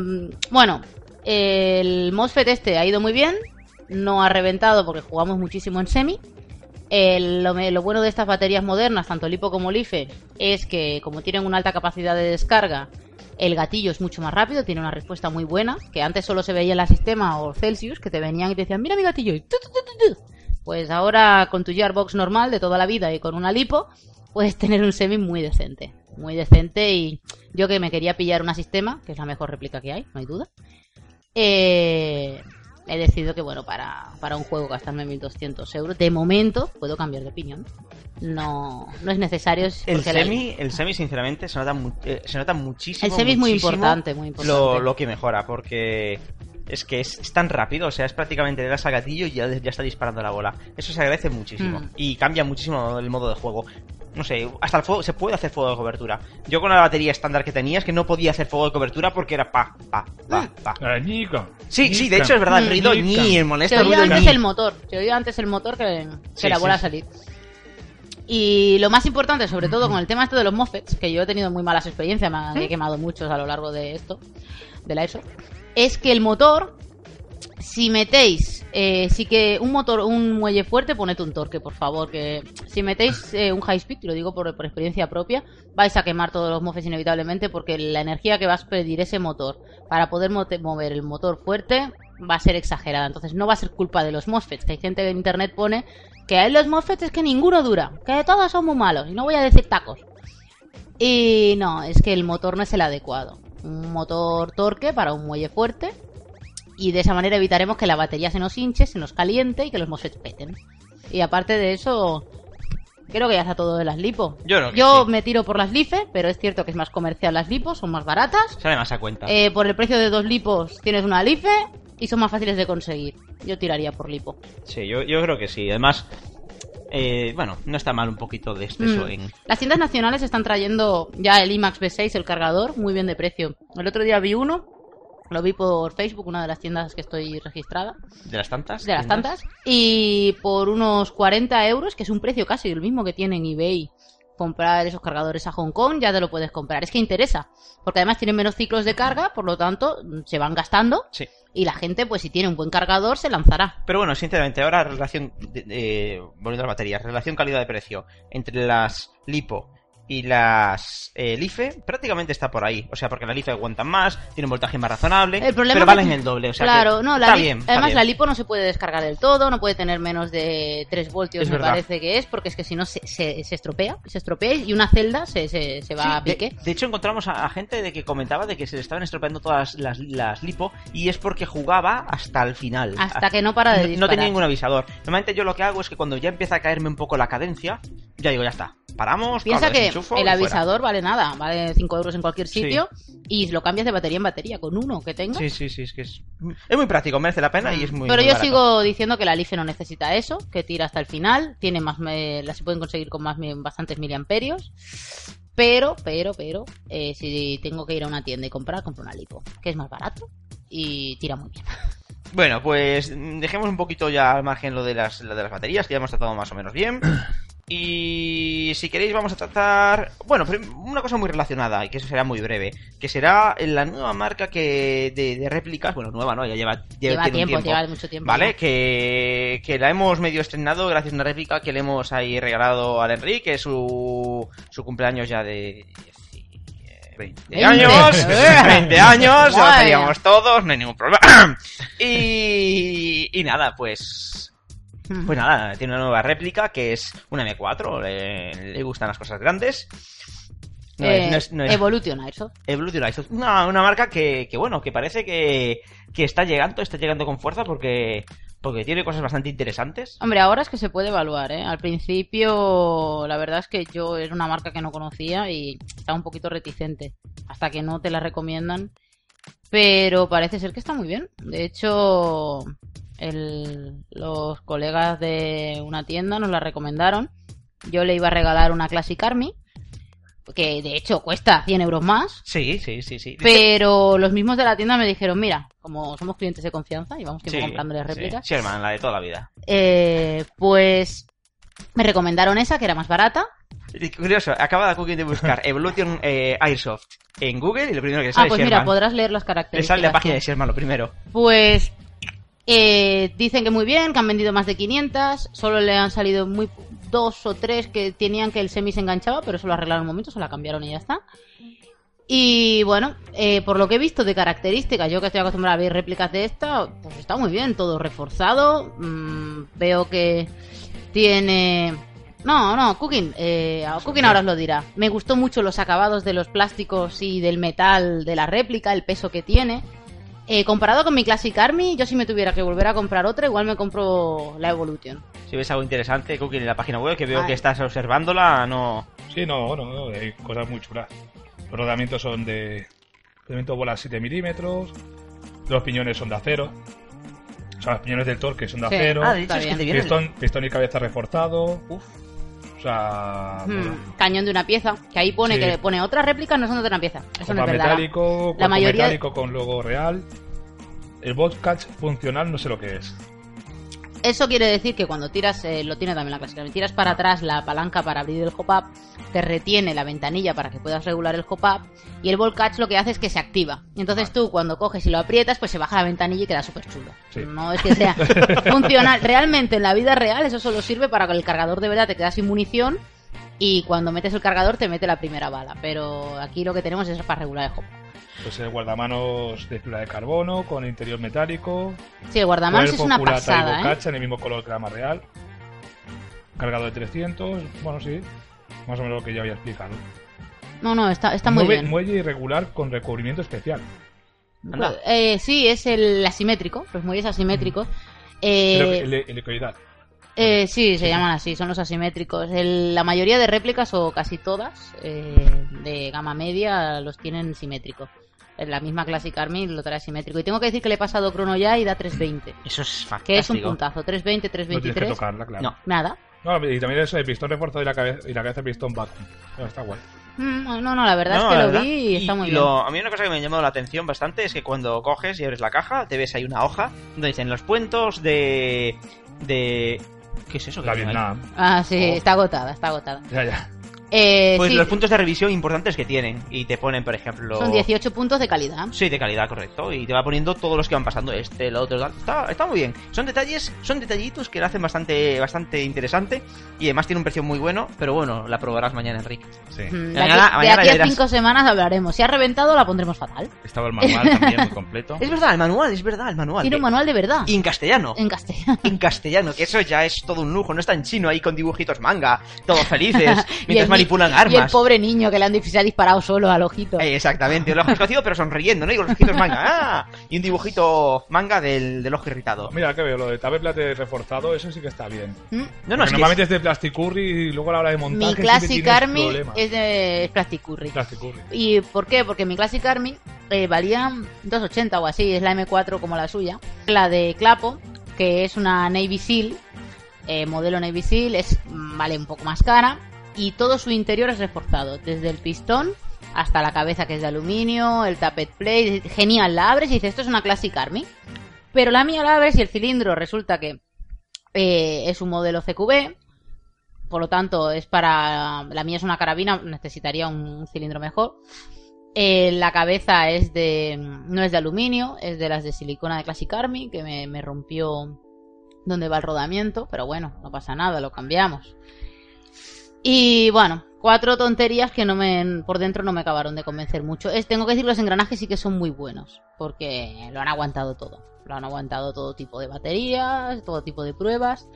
bueno, el MOSFET este ha ido muy bien, no ha reventado porque jugamos muchísimo en semi. El- lo, bueno de estas baterías modernas, tanto LiPo como LiFe, es que como tienen una alta capacidad de descarga, el gatillo es mucho más rápido, tiene una respuesta muy buena, que antes solo se veía en la sistema o Celsius, que te venían y te decían, mira mi gatillo, y tu. Pues ahora con tu Gearbox normal de toda la vida y con una lipo, puedes tener un semi muy decente. Muy decente y yo que me quería pillar una sistema, que es la mejor réplica que hay, no hay duda. eh, he decidido que, bueno, para, para un juego gastarme 1200 euros, de momento puedo cambiar de opinión. No, no es necesario. es El la- semi, el semi, sinceramente, se nota, eh, se nota muchísimo. El semi es muy muchísimo importante, muy importante. Lo, lo que mejora, porque Es que es, es tan rápido, o sea, es prácticamente le das al gatillo y ya, ya está disparando la bola. Eso se agradece muchísimo. Mm. Y cambia muchísimo el modo de juego. No sé, hasta el fuego, se puede hacer fuego de cobertura. Yo con la batería estándar que tenía es que no podía hacer fuego de cobertura porque era pa, pa, pa, pa. Ah, ñica, Sí, sí, de hecho es verdad, el Mm. ruido ni, el Se molesto oía ruido antes el motor, se oía antes el motor que, que Sí, la bola sí, a salir. Y lo más importante, sobre todo con el tema este de los MOSFETs, que yo he tenido muy malas experiencias, me he quemado muchos a lo largo de esto, de la ESO, es que el motor, si metéis, eh, sí que un motor, un muelle fuerte, poned un torque, por favor, que si metéis eh, un high speed, lo digo por, experiencia propia, vais a quemar todos los MOSFETs inevitablemente, porque la energía que va a pedir ese motor para poder mover el motor fuerte va a ser exagerada. Entonces no va a ser culpa de los MOSFETs, que hay gente que en internet pone que hay los MOSFETs es que ninguno dura, que todos son muy malos, y no voy a decir tacos. Y no, es que el motor no es el adecuado. Un motor torque para un muelle fuerte. Y de esa manera evitaremos que la batería se nos hinche, se nos caliente y que los MOSFETs peten. Y aparte de eso, creo que ya está todo de las lipo. Yo creo que Yo sí. me tiro por las LIFE, pero es cierto que es más comercial las lipos, son más baratas. Sale más a cuenta. Eh, por el precio de dos lipos tienes una LIFE y son más fáciles de conseguir. Yo tiraría por lipo. Sí, yo, yo creo que sí. Además, eh, bueno, no está mal un poquito de exceso Mm. en. Las tiendas nacionales están trayendo ya el IMAX B6, el cargador, muy bien de precio. El otro día vi uno, lo vi por Facebook, una de las tiendas que estoy registrada, ¿De las tantas? de las tiendas? tantas, y por unos 40 euros, que es un precio casi el mismo que tiene en eBay, comprar esos cargadores a Hong Kong, ya te lo puedes comprar. Es que interesa, porque además tienen menos ciclos de carga, por lo tanto, se van gastando, Sí. y la gente, pues si tiene un buen cargador, se lanzará. Pero bueno, sinceramente, ahora relación, de- de- volviendo a las baterías, relación calidad de precio entre las LiPo y las eh, LIFE prácticamente está por ahí. O sea, porque las LIFE aguantan más, tienen un voltaje más razonable, El problema pero es que- valen el doble. O sea, claro, que no, la está li- bien. está además bien. la lipo no se puede descargar del todo, no puede tener menos de 3 voltios, Es me verdad. parece que es, porque es que si no se, se, se estropea, se estropea y una celda se, se, se va Sí, a pique. de hecho, encontramos a, a gente de que comentaba de que se le estaban estropeando todas las, las lipo y es porque jugaba hasta el final. Hasta que no para de no, no disparar. tenía ningún avisador. Normalmente yo lo que hago es que cuando ya empieza a caerme un poco la cadencia, ya digo, ya está. Paramos, Piensa que el fuera. avisador vale nada, vale 5 euros en cualquier Sí. sitio y lo cambias de batería en batería con uno que tengas. Sí, sí, sí, es que es, es muy práctico, merece la pena y es muy Pero muy yo barato. sigo diciendo que la Life no necesita eso, que tira hasta el final, tiene más, me- la se pueden conseguir con más bastantes miliamperios. Pero, pero, pero, eh, si tengo que ir a una tienda y comprar, compro una lipo, que es más barato y tira muy bien. Bueno, pues dejemos un poquito ya al margen lo de las, lo de las baterías, que ya hemos tratado más o menos bien. Y si queréis vamos a tratar, bueno, una cosa muy relacionada y que eso será muy breve, que será la nueva marca que de, de réplicas, bueno, nueva no, ya lleva, Lleva un tiempo, lleva mucho tiempo. ¿Vale? Que, que la hemos medio estrenado gracias a una réplica que le hemos ahí regalado al Enrique, su, su cumpleaños ya de 20 Veinte. años, 20 años, lo sabíamos todos, no hay ningún problema. Y, y nada, pues... Pues nada, tiene una nueva réplica que es una M4, le, le gustan las cosas grandes. No Eh, es, no es- no es- Evolution Airsoft. Evolution Airsoft. Una, una marca que, que, bueno, que parece que, que está llegando, está llegando con fuerza porque, porque tiene cosas bastante interesantes. Hombre, ahora es que se puede evaluar, ¿eh? Al principio, la verdad es que yo era una marca que no conocía y estaba un poquito reticente hasta que no te la recomiendan. Pero parece ser que está muy bien. De hecho, el- los colegas de una tienda nos la recomendaron. Yo le iba a regalar una Classic Army, que de hecho cuesta 100 euros más. Sí, sí, sí, sí. Pero los mismos de la tienda me dijeron, mira, como somos clientes de confianza y vamos tiempo Sí, comprándoles sí. réplicas, Sherman, la de toda la vida. eh, pues me recomendaron esa, que era más barata. Curioso, acaba de Cookie de buscar Evolution eh, Airsoft en Google y lo primero que le Ah, sale pues es mira, podrás leer las Le características. sale la página de Sherman lo primero. Pues eh, dicen que muy bien, que han vendido más de 500, solo le han salido muy dos o tres que tenían que el semi se enganchaba, pero eso lo arreglaron un momento, se la cambiaron y ya está. Y bueno, eh, por lo que he visto de características, yo que estoy acostumbrada a ver réplicas de esta, pues está muy bien, todo reforzado. mm, veo que tiene... No, no, Cooking, eh, Cooking ahora os lo dirá. Me gustó mucho los acabados de los plásticos y del metal de la réplica, el peso que tiene. Eh, comparado con mi Classic Army, yo si me tuviera que volver a comprar otra, igual me compro la Evolution. Si ves algo interesante, Cookie en la página web, que veo Ay. que estás observándola, no... Sí, no, no, no, hay cosas muy chulas. Los rodamientos son de rodamiento bola 7 milímetros, Los piñones son de acero. O sea, los piñones del torque son de Sí. acero. Ah, de hecho Está es que bien. te viene... el- Pistón, pistón y cabeza reforzado. Uf. O sea, bueno, Hmm, Cañón de una pieza, que ahí pone Sí. que pone otras réplicas no son de una pieza. Eso no es verdad. metálico, cuerpo mayoría- metálico con logo real. El bot catch funcional no sé lo que es. Eso quiere decir que cuando tiras, eh, lo tiene también la clásica, si tiras para atrás la palanca para abrir el hop-up, te retiene la ventanilla para que puedas regular el hop-up, y el ball catch lo que hace es que se activa. Y entonces tú, cuando coges y lo aprietas, pues se baja la ventanilla y queda súper chulo. Sí. No es que sea funcional. Realmente, en la vida real, eso solo sirve para que el cargador de verdad te queda sin munición, y cuando metes el cargador te mete la primera bala. Pero aquí lo que tenemos es para regular el hop-up. Pues el guardamanos de fibra de carbono con interior metálico. Sí, el guardamanos es una culata y pasada, ¿eh? bocacha en el mismo color que la más real. Cargado de 300. Bueno, sí. Más o menos lo que ya había explicado. No, no, está, está muy Muelle- bien. Muelle irregular con recubrimiento especial. Eh, sí, es el asimétrico, los muelles asimétricos. Eh, el, el helicoidal. Eh, sí, se llaman así, son los asimétricos. El- la mayoría de réplicas, o casi todas, eh, de gama media, los tienen simétricos. En la misma Classic Army lo trae simétrico. Y tengo que decir que le he pasado crono ya y da 320. Eso es fantástico. Que es un puntazo. 320, No tienes que 323. tocarla, claro. No. Nada. No, y también eso de pistón reforzado y la cabeza, y la cabeza de pistón vacuum. No, está guay. Mm, No, no, la verdad No, es que lo verdad. vi y está muy y bien. lo- a mí una cosa que me ha llamado la atención bastante es que cuando coges y abres la caja, te ves ahí una hoja donde dicen los puentos de... de... ¿Qué es eso? que La ahí? Vietnam. Ah, sí, Oh. está agotada, está agotada. Ya, ya. Eh, Pues sí, los puntos de revisión importantes que tienen. Y te ponen, por ejemplo... son 18 puntos de calidad. Sí, de calidad, correcto. Y te va poniendo todos los que van pasando. Este, el otro, tal. Está, está muy bien. Son detalles, son detallitos que lo hacen bastante, bastante interesante. Y además tiene un precio muy bueno. Pero bueno, la probarás mañana, Enrique. Sí. Mm, De Mañana- aquí, de mañana aquí ya a cinco semanas hablaremos. Si ha reventado, la pondremos fatal. Estaba el manual también muy completo. Es verdad, el manual, es verdad, el manual. Tiene un manual de verdad. Y en castellano. En castellano. En castellano, que eso ya es todo un lujo. No está en chino ahí con dibujitos manga. Todos felices. Mientras manipulan ni- Y el armas. pobre niño que le han, se ha disparado solo al ojito. Eh, exactamente, el ojo escocido pero sonriendo, ¿no? Y con los ojitos manga. ¡Ah! Y un dibujito manga del, del ojo irritado. Mira, que veo, lo de tablet reforzado, eso sí que está bien. ¿Mm? No, no, Porque es que normalmente es de Plasticurri y luego a la hora de montar. Mi Classic Army es de es Plastic Curry. Plasticurri. ¿Y por qué? Porque mi Classic Army eh, valía 2.80 o así, es la M4 como la suya. La de Clapo, que es una Navy Seal, eh, modelo Navy Seal, es, vale un poco más cara. Y todo su interior es reforzado, desde el pistón hasta la cabeza que es de aluminio, el tapet plate, genial, la abres y dices, esto es una Classic Army. Pero la mía la abres y el cilindro resulta que eh, es un modelo CQB, por lo tanto es para... La mía es una carabina, necesitaría un cilindro mejor. Eh, la cabeza es de... no es de aluminio, es de las de silicona de Classic Army, que me, me rompió donde va el rodamiento, pero bueno, no pasa nada, lo cambiamos. Y bueno, cuatro tonterías que no me, por dentro no me acabaron de convencer mucho. Es, tengo que decir, los engranajes sí que son muy buenos, porque lo han aguantado todo. Lo han aguantado todo tipo de baterías, todo tipo de pruebas.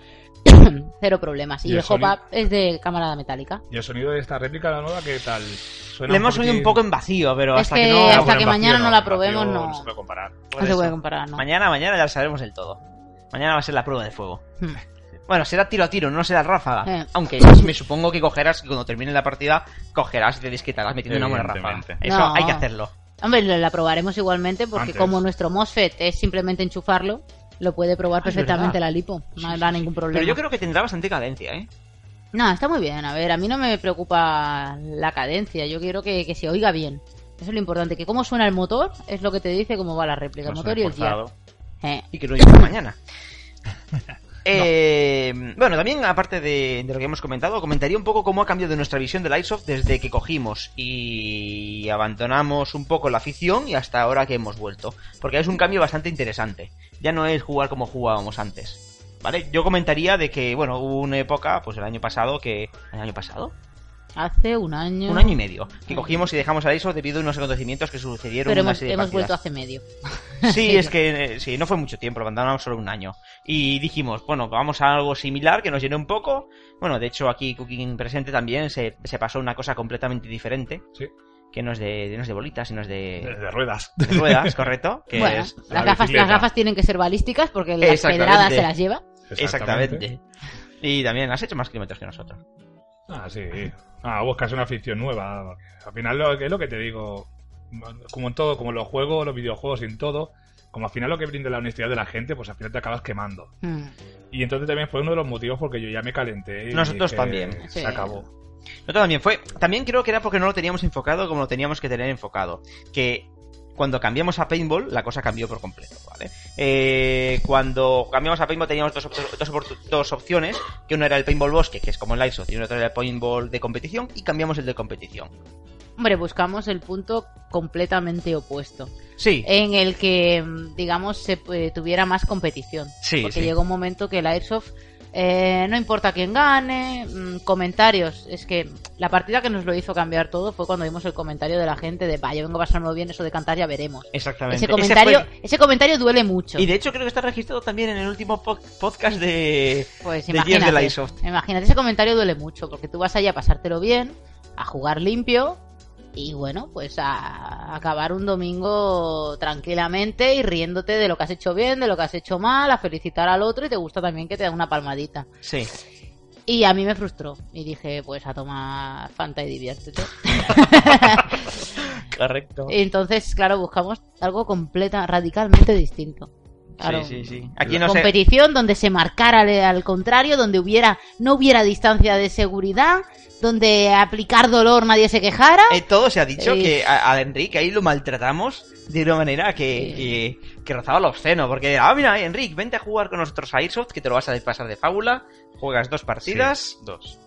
Cero problemas. Y, ¿Y el el hop-up es de cámara metálica. ¿Y el sonido de esta réplica, la nueva, qué tal? Suena le hemos oído un poco en vacío, pero Es hasta que que, no. hasta bueno, que mañana no la probemos, no. No se puede comparar. No se puede comparar, ¿no? Mañana, mañana ya sabremos el todo. Mañana va a ser la prueba de fuego. Bueno, será tiro a tiro, no será ráfaga. Eh. Aunque me supongo que cogerás, que cuando termine la partida, cogerás y te desquitarás metiendo una buena ráfaga. Eso No. hay que hacerlo. Hombre, la probaremos igualmente porque Antes. como nuestro MOSFET es simplemente enchufarlo, lo puede probar Ah, perfectamente la lipo. No Sí, habrá sí, sí. ningún problema. Pero yo creo que tendrá bastante cadencia, ¿eh? No, está muy bien. A ver, a mí no me preocupa la cadencia. Yo quiero que, que se oiga bien. Eso es lo importante. Que cómo suena el motor es lo que te dice cómo va la réplica. El motor y el forzado. Eh, Y que lo diga mañana. Eh, Bueno, también aparte de, lo que hemos comentado, comentaría un poco cómo ha cambiado nuestra visión del Airsoft desde que cogimos y abandonamos un poco la afición y hasta ahora que hemos vuelto. Porque es un cambio bastante interesante. Ya no es jugar como jugábamos antes. ¿Vale? Yo comentaría de que, bueno, hubo una época, pues el año pasado, que... ¿El año pasado? Hace un año. Un año y medio. Que cogimos y dejamos a Airsoft debido a unos acontecimientos que sucedieron Pero en una hemos, hemos vuelto hace medio. Sí, es que eh, sí, no fue mucho tiempo, lo abandonamos solo un año. Y dijimos, bueno, vamos a algo similar que nos llene un poco. Bueno, de hecho aquí Cooking presente también se, se pasó una cosa completamente diferente, Sí, que no es de, no es de bolitas, sino es de, de, de ruedas. de ruedas, ¿correcto? Que bueno, es... las la gafas, las gafas tienen que ser balísticas porque las pedradas se las lleva. Exactamente. Y también has hecho más kilómetros que nosotros. Ah, sí. Ah, buscas una afición nueva. porque Al final lo, es lo que te digo. Como en todo, como en los juegos, los videojuegos y en todo. como al final lo que brinda la honestidad de la gente, pues al final te acabas quemando. Mm. Y entonces también fue uno de los motivos porque yo ya me calenté. y Nosotros dije, también. Se Sí. acabó. No también fue. También creo que era porque no lo teníamos enfocado como lo teníamos que tener enfocado. Que cuando cambiamos a paintball, la cosa cambió por completo, ¿vale? Eh, cuando cambiamos a paintball teníamos dos, dos, opciones, que uno era el paintball bosque, que es como el Airsoft, y otro era el paintball de competición, y cambiamos el de competición. Hombre, buscamos el punto completamente opuesto. Sí, En el que, mm, digamos, se eh, tuviera más competición. Sí, Porque sí. llegó un momento que el Airsoft, eh, no importa quién gane, mm, comentarios. Es que la partida que nos lo hizo cambiar todo fue cuando vimos el comentario de la gente de, vaya, vengo a pasarme bien, eso de cantar ya veremos. exactamente. Ese comentario, fue- ese comentario duele mucho. Y de hecho creo que está registrado también en el último po- podcast de... Pues de imagínate, Airsoft. imagínate, ese comentario duele mucho, porque tú vas allá a pasártelo bien, a jugar limpio, y bueno, pues a acabar un domingo tranquilamente y riéndote de lo que has hecho bien, de lo que has hecho mal, a felicitar al otro y te gusta también que te da una palmadita. Sí. Y a mí me frustró, y dije, pues a tomar Fanta y diviértete. Correcto. Entonces, claro, buscamos algo completa, radicalmente distinto. Claro, Sí, sí, sí. Aquí no sé... competición donde se marcara al, contrario, donde hubiera no hubiera distancia de seguridad, donde aplicar dolor nadie se quejara. Eh, todo se ha dicho Eh, que a, a Enrique ahí lo maltratamos de una manera que, que, que rozaba lo obsceno. Porque, ah, mira, Enrique, vente a jugar con nosotros a Airsoft, que te lo vas a pasar de fábula. Juegas dos partidas, Sí, dos.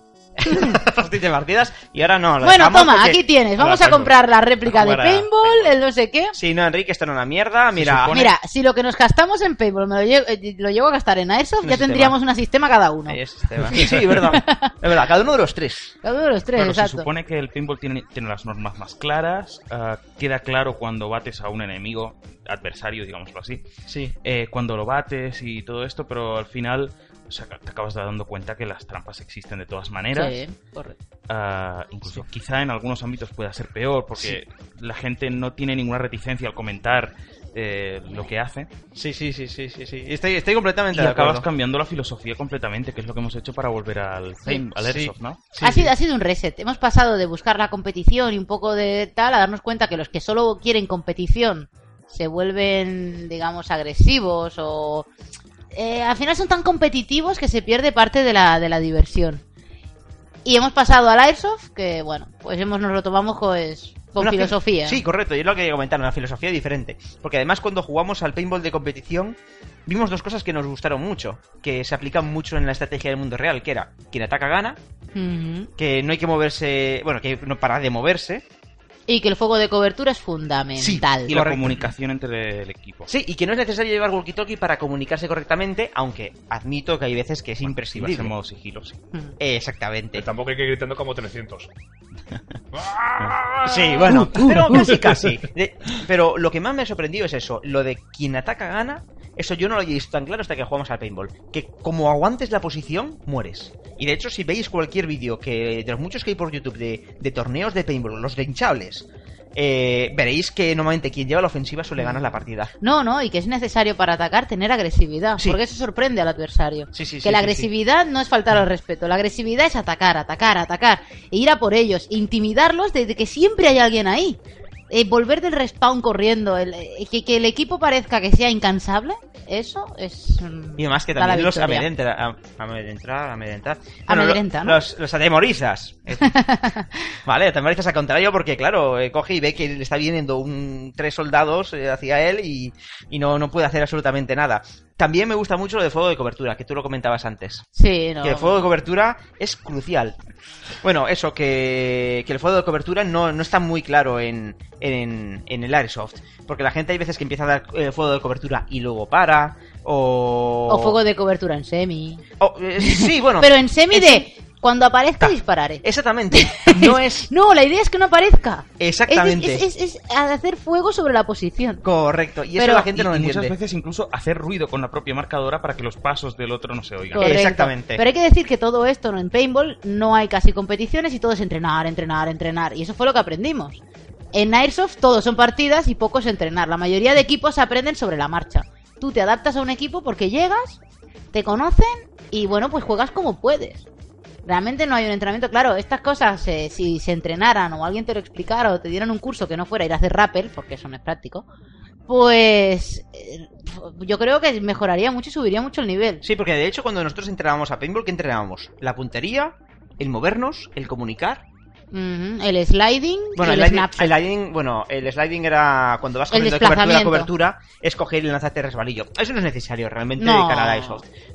dos partidas, y ahora no. lo bueno, toma, porque- aquí tienes. Vamos a comprar la réplica de paintball, el no sé qué. Sí, no, Enrique, esto era una mierda. Mira, supone- Mira, si lo que nos gastamos en paintball me lo, llevo, eh, lo llevo a gastar en Airsoft, Un ya sistema. tendríamos una sistema cada uno. Ahí es. Sí, sí, verdad. Es verdad, cada uno de los tres. Cada uno de los tres, Claro, se exacto. supone que el paintball tiene, tiene las normas más claras, ah, queda claro cuando bates a un enemigo, adversario, digámoslo así, Sí. eh, cuando lo bates y todo esto, pero al final o sea, te acabas dando cuenta que las trampas existen de todas maneras. Sí, correcto. Ah, incluso quizá en algunos ámbitos pueda ser peor porque la gente no tiene ninguna reticencia al comentar eh, lo que hace Sí, sí, sí, sí, sí, sí. Estoy, estoy y completamente de acabas acuerdo. cambiando la filosofía completamente, que es lo que hemos hecho para volver al, paint- al sí. Airsoft, ¿no? Sí, ha, sí. sido, ha sido un reset. Hemos pasado de buscar la competición y un poco de tal a darnos cuenta que los que solo quieren competición se vuelven, digamos, agresivos o... eh, al final son tan competitivos que se pierde parte de la, de la diversión. Y hemos pasado al Airsoft, que bueno, pues hemos, nos lo tomamos pues, con Una filosofía. Sí, correcto, y es lo que quería comentar, una filosofía diferente. Porque además cuando jugamos al paintball de competición, vimos dos cosas que nos gustaron mucho, que se aplican mucho en la estrategia del mundo real, que era quien ataca gana, que no hay que moverse, bueno, que no para de moverse. Y que el fuego de cobertura es fundamental. Y la Correcto. comunicación entre el equipo. Sí, y que no es necesario llevar walkie-talkie para comunicarse correctamente, aunque admito que hay veces que es vas imprescindible. en modo sigilo, sí. Eh, Exactamente. Pero tampoco hay que ir gritando como 300. Sí, bueno, pero casi casi. Pero lo que más me ha sorprendido es eso, lo de quien ataca gana, eso yo no lo he visto tan claro hasta que jugamos al paintball. Que como aguantes la posición, mueres. Y de hecho, si veis cualquier vídeo que de los muchos que hay por YouTube de, de torneos de paintball, los de hinchables, eh, veréis que normalmente quien lleva la ofensiva suele ganar la partida. No, no, y que es necesario para atacar tener agresividad, Sí. porque eso sorprende al adversario. Sí, sí, que la agresividad no es faltar al respeto, la agresividad es atacar, atacar, atacar, e ir a por ellos, intimidarlos desde que siempre hay alguien ahí. Eh, volver del respawn corriendo, el- eh, que, que el equipo parezca que sea incansable, eso es... mm, Y además que también los victoria. amedrentan, am- amedrentar, amedrentar. Amedrenta, lo- ¿no? Los, los atemorizas. Vale, atemorizas al contrario porque, claro, eh, coge y ve que le está viniendo un, tres soldados hacia él y, y no, no puede hacer absolutamente nada. También me gusta mucho lo de fuego de cobertura, que tú lo comentabas antes. Sí, no. Que el fuego de cobertura es crucial. Bueno, eso, que, que el fuego de cobertura no, no está muy claro en, en, en el Airsoft. Porque la gente hay veces que empieza a dar eh, fuego de cobertura y luego para. O. O fuego de cobertura en semi. o, eh, sí, bueno. Pero en semi de... Cuando aparezca dispararé. Exactamente. No es. No, la idea es que no aparezca. Exactamente. Es, es- es- es hacer fuego sobre la posición. Correcto. Y eso Pero- la gente Y, no lo y muchas entiende. veces incluso hacer ruido con la propia marcadora para que los pasos del otro no se oigan. Correcto. Exactamente. Pero hay que decir que todo esto ¿no? en paintball no hay casi competiciones y todo es entrenar, entrenar, entrenar. Y eso fue lo que aprendimos. En Airsoft todos son partidas y poco es entrenar. La mayoría de equipos aprenden sobre la marcha. Tú te adaptas a un equipo porque llegas, te conocen y bueno, pues juegas como puedes. Realmente no hay un entrenamiento. Claro, estas cosas, eh, si se entrenaran o alguien te lo explicara o te dieran un curso que no fuera ir a hacer rappel, porque eso no es práctico, pues eh, yo creo que mejoraría mucho y subiría mucho el nivel. Sí, porque de hecho cuando nosotros entrenábamos a paintball, ¿qué entrenábamos? La puntería, el movernos, el comunicar. El sliding, Bueno, el, el, sliding, snapshot. el sliding- bueno, el sliding era cuando vas El corriendo de cobertura a cobertura, es coger y lanzarte resbalillo. Eso no es necesario realmente No. de cara a.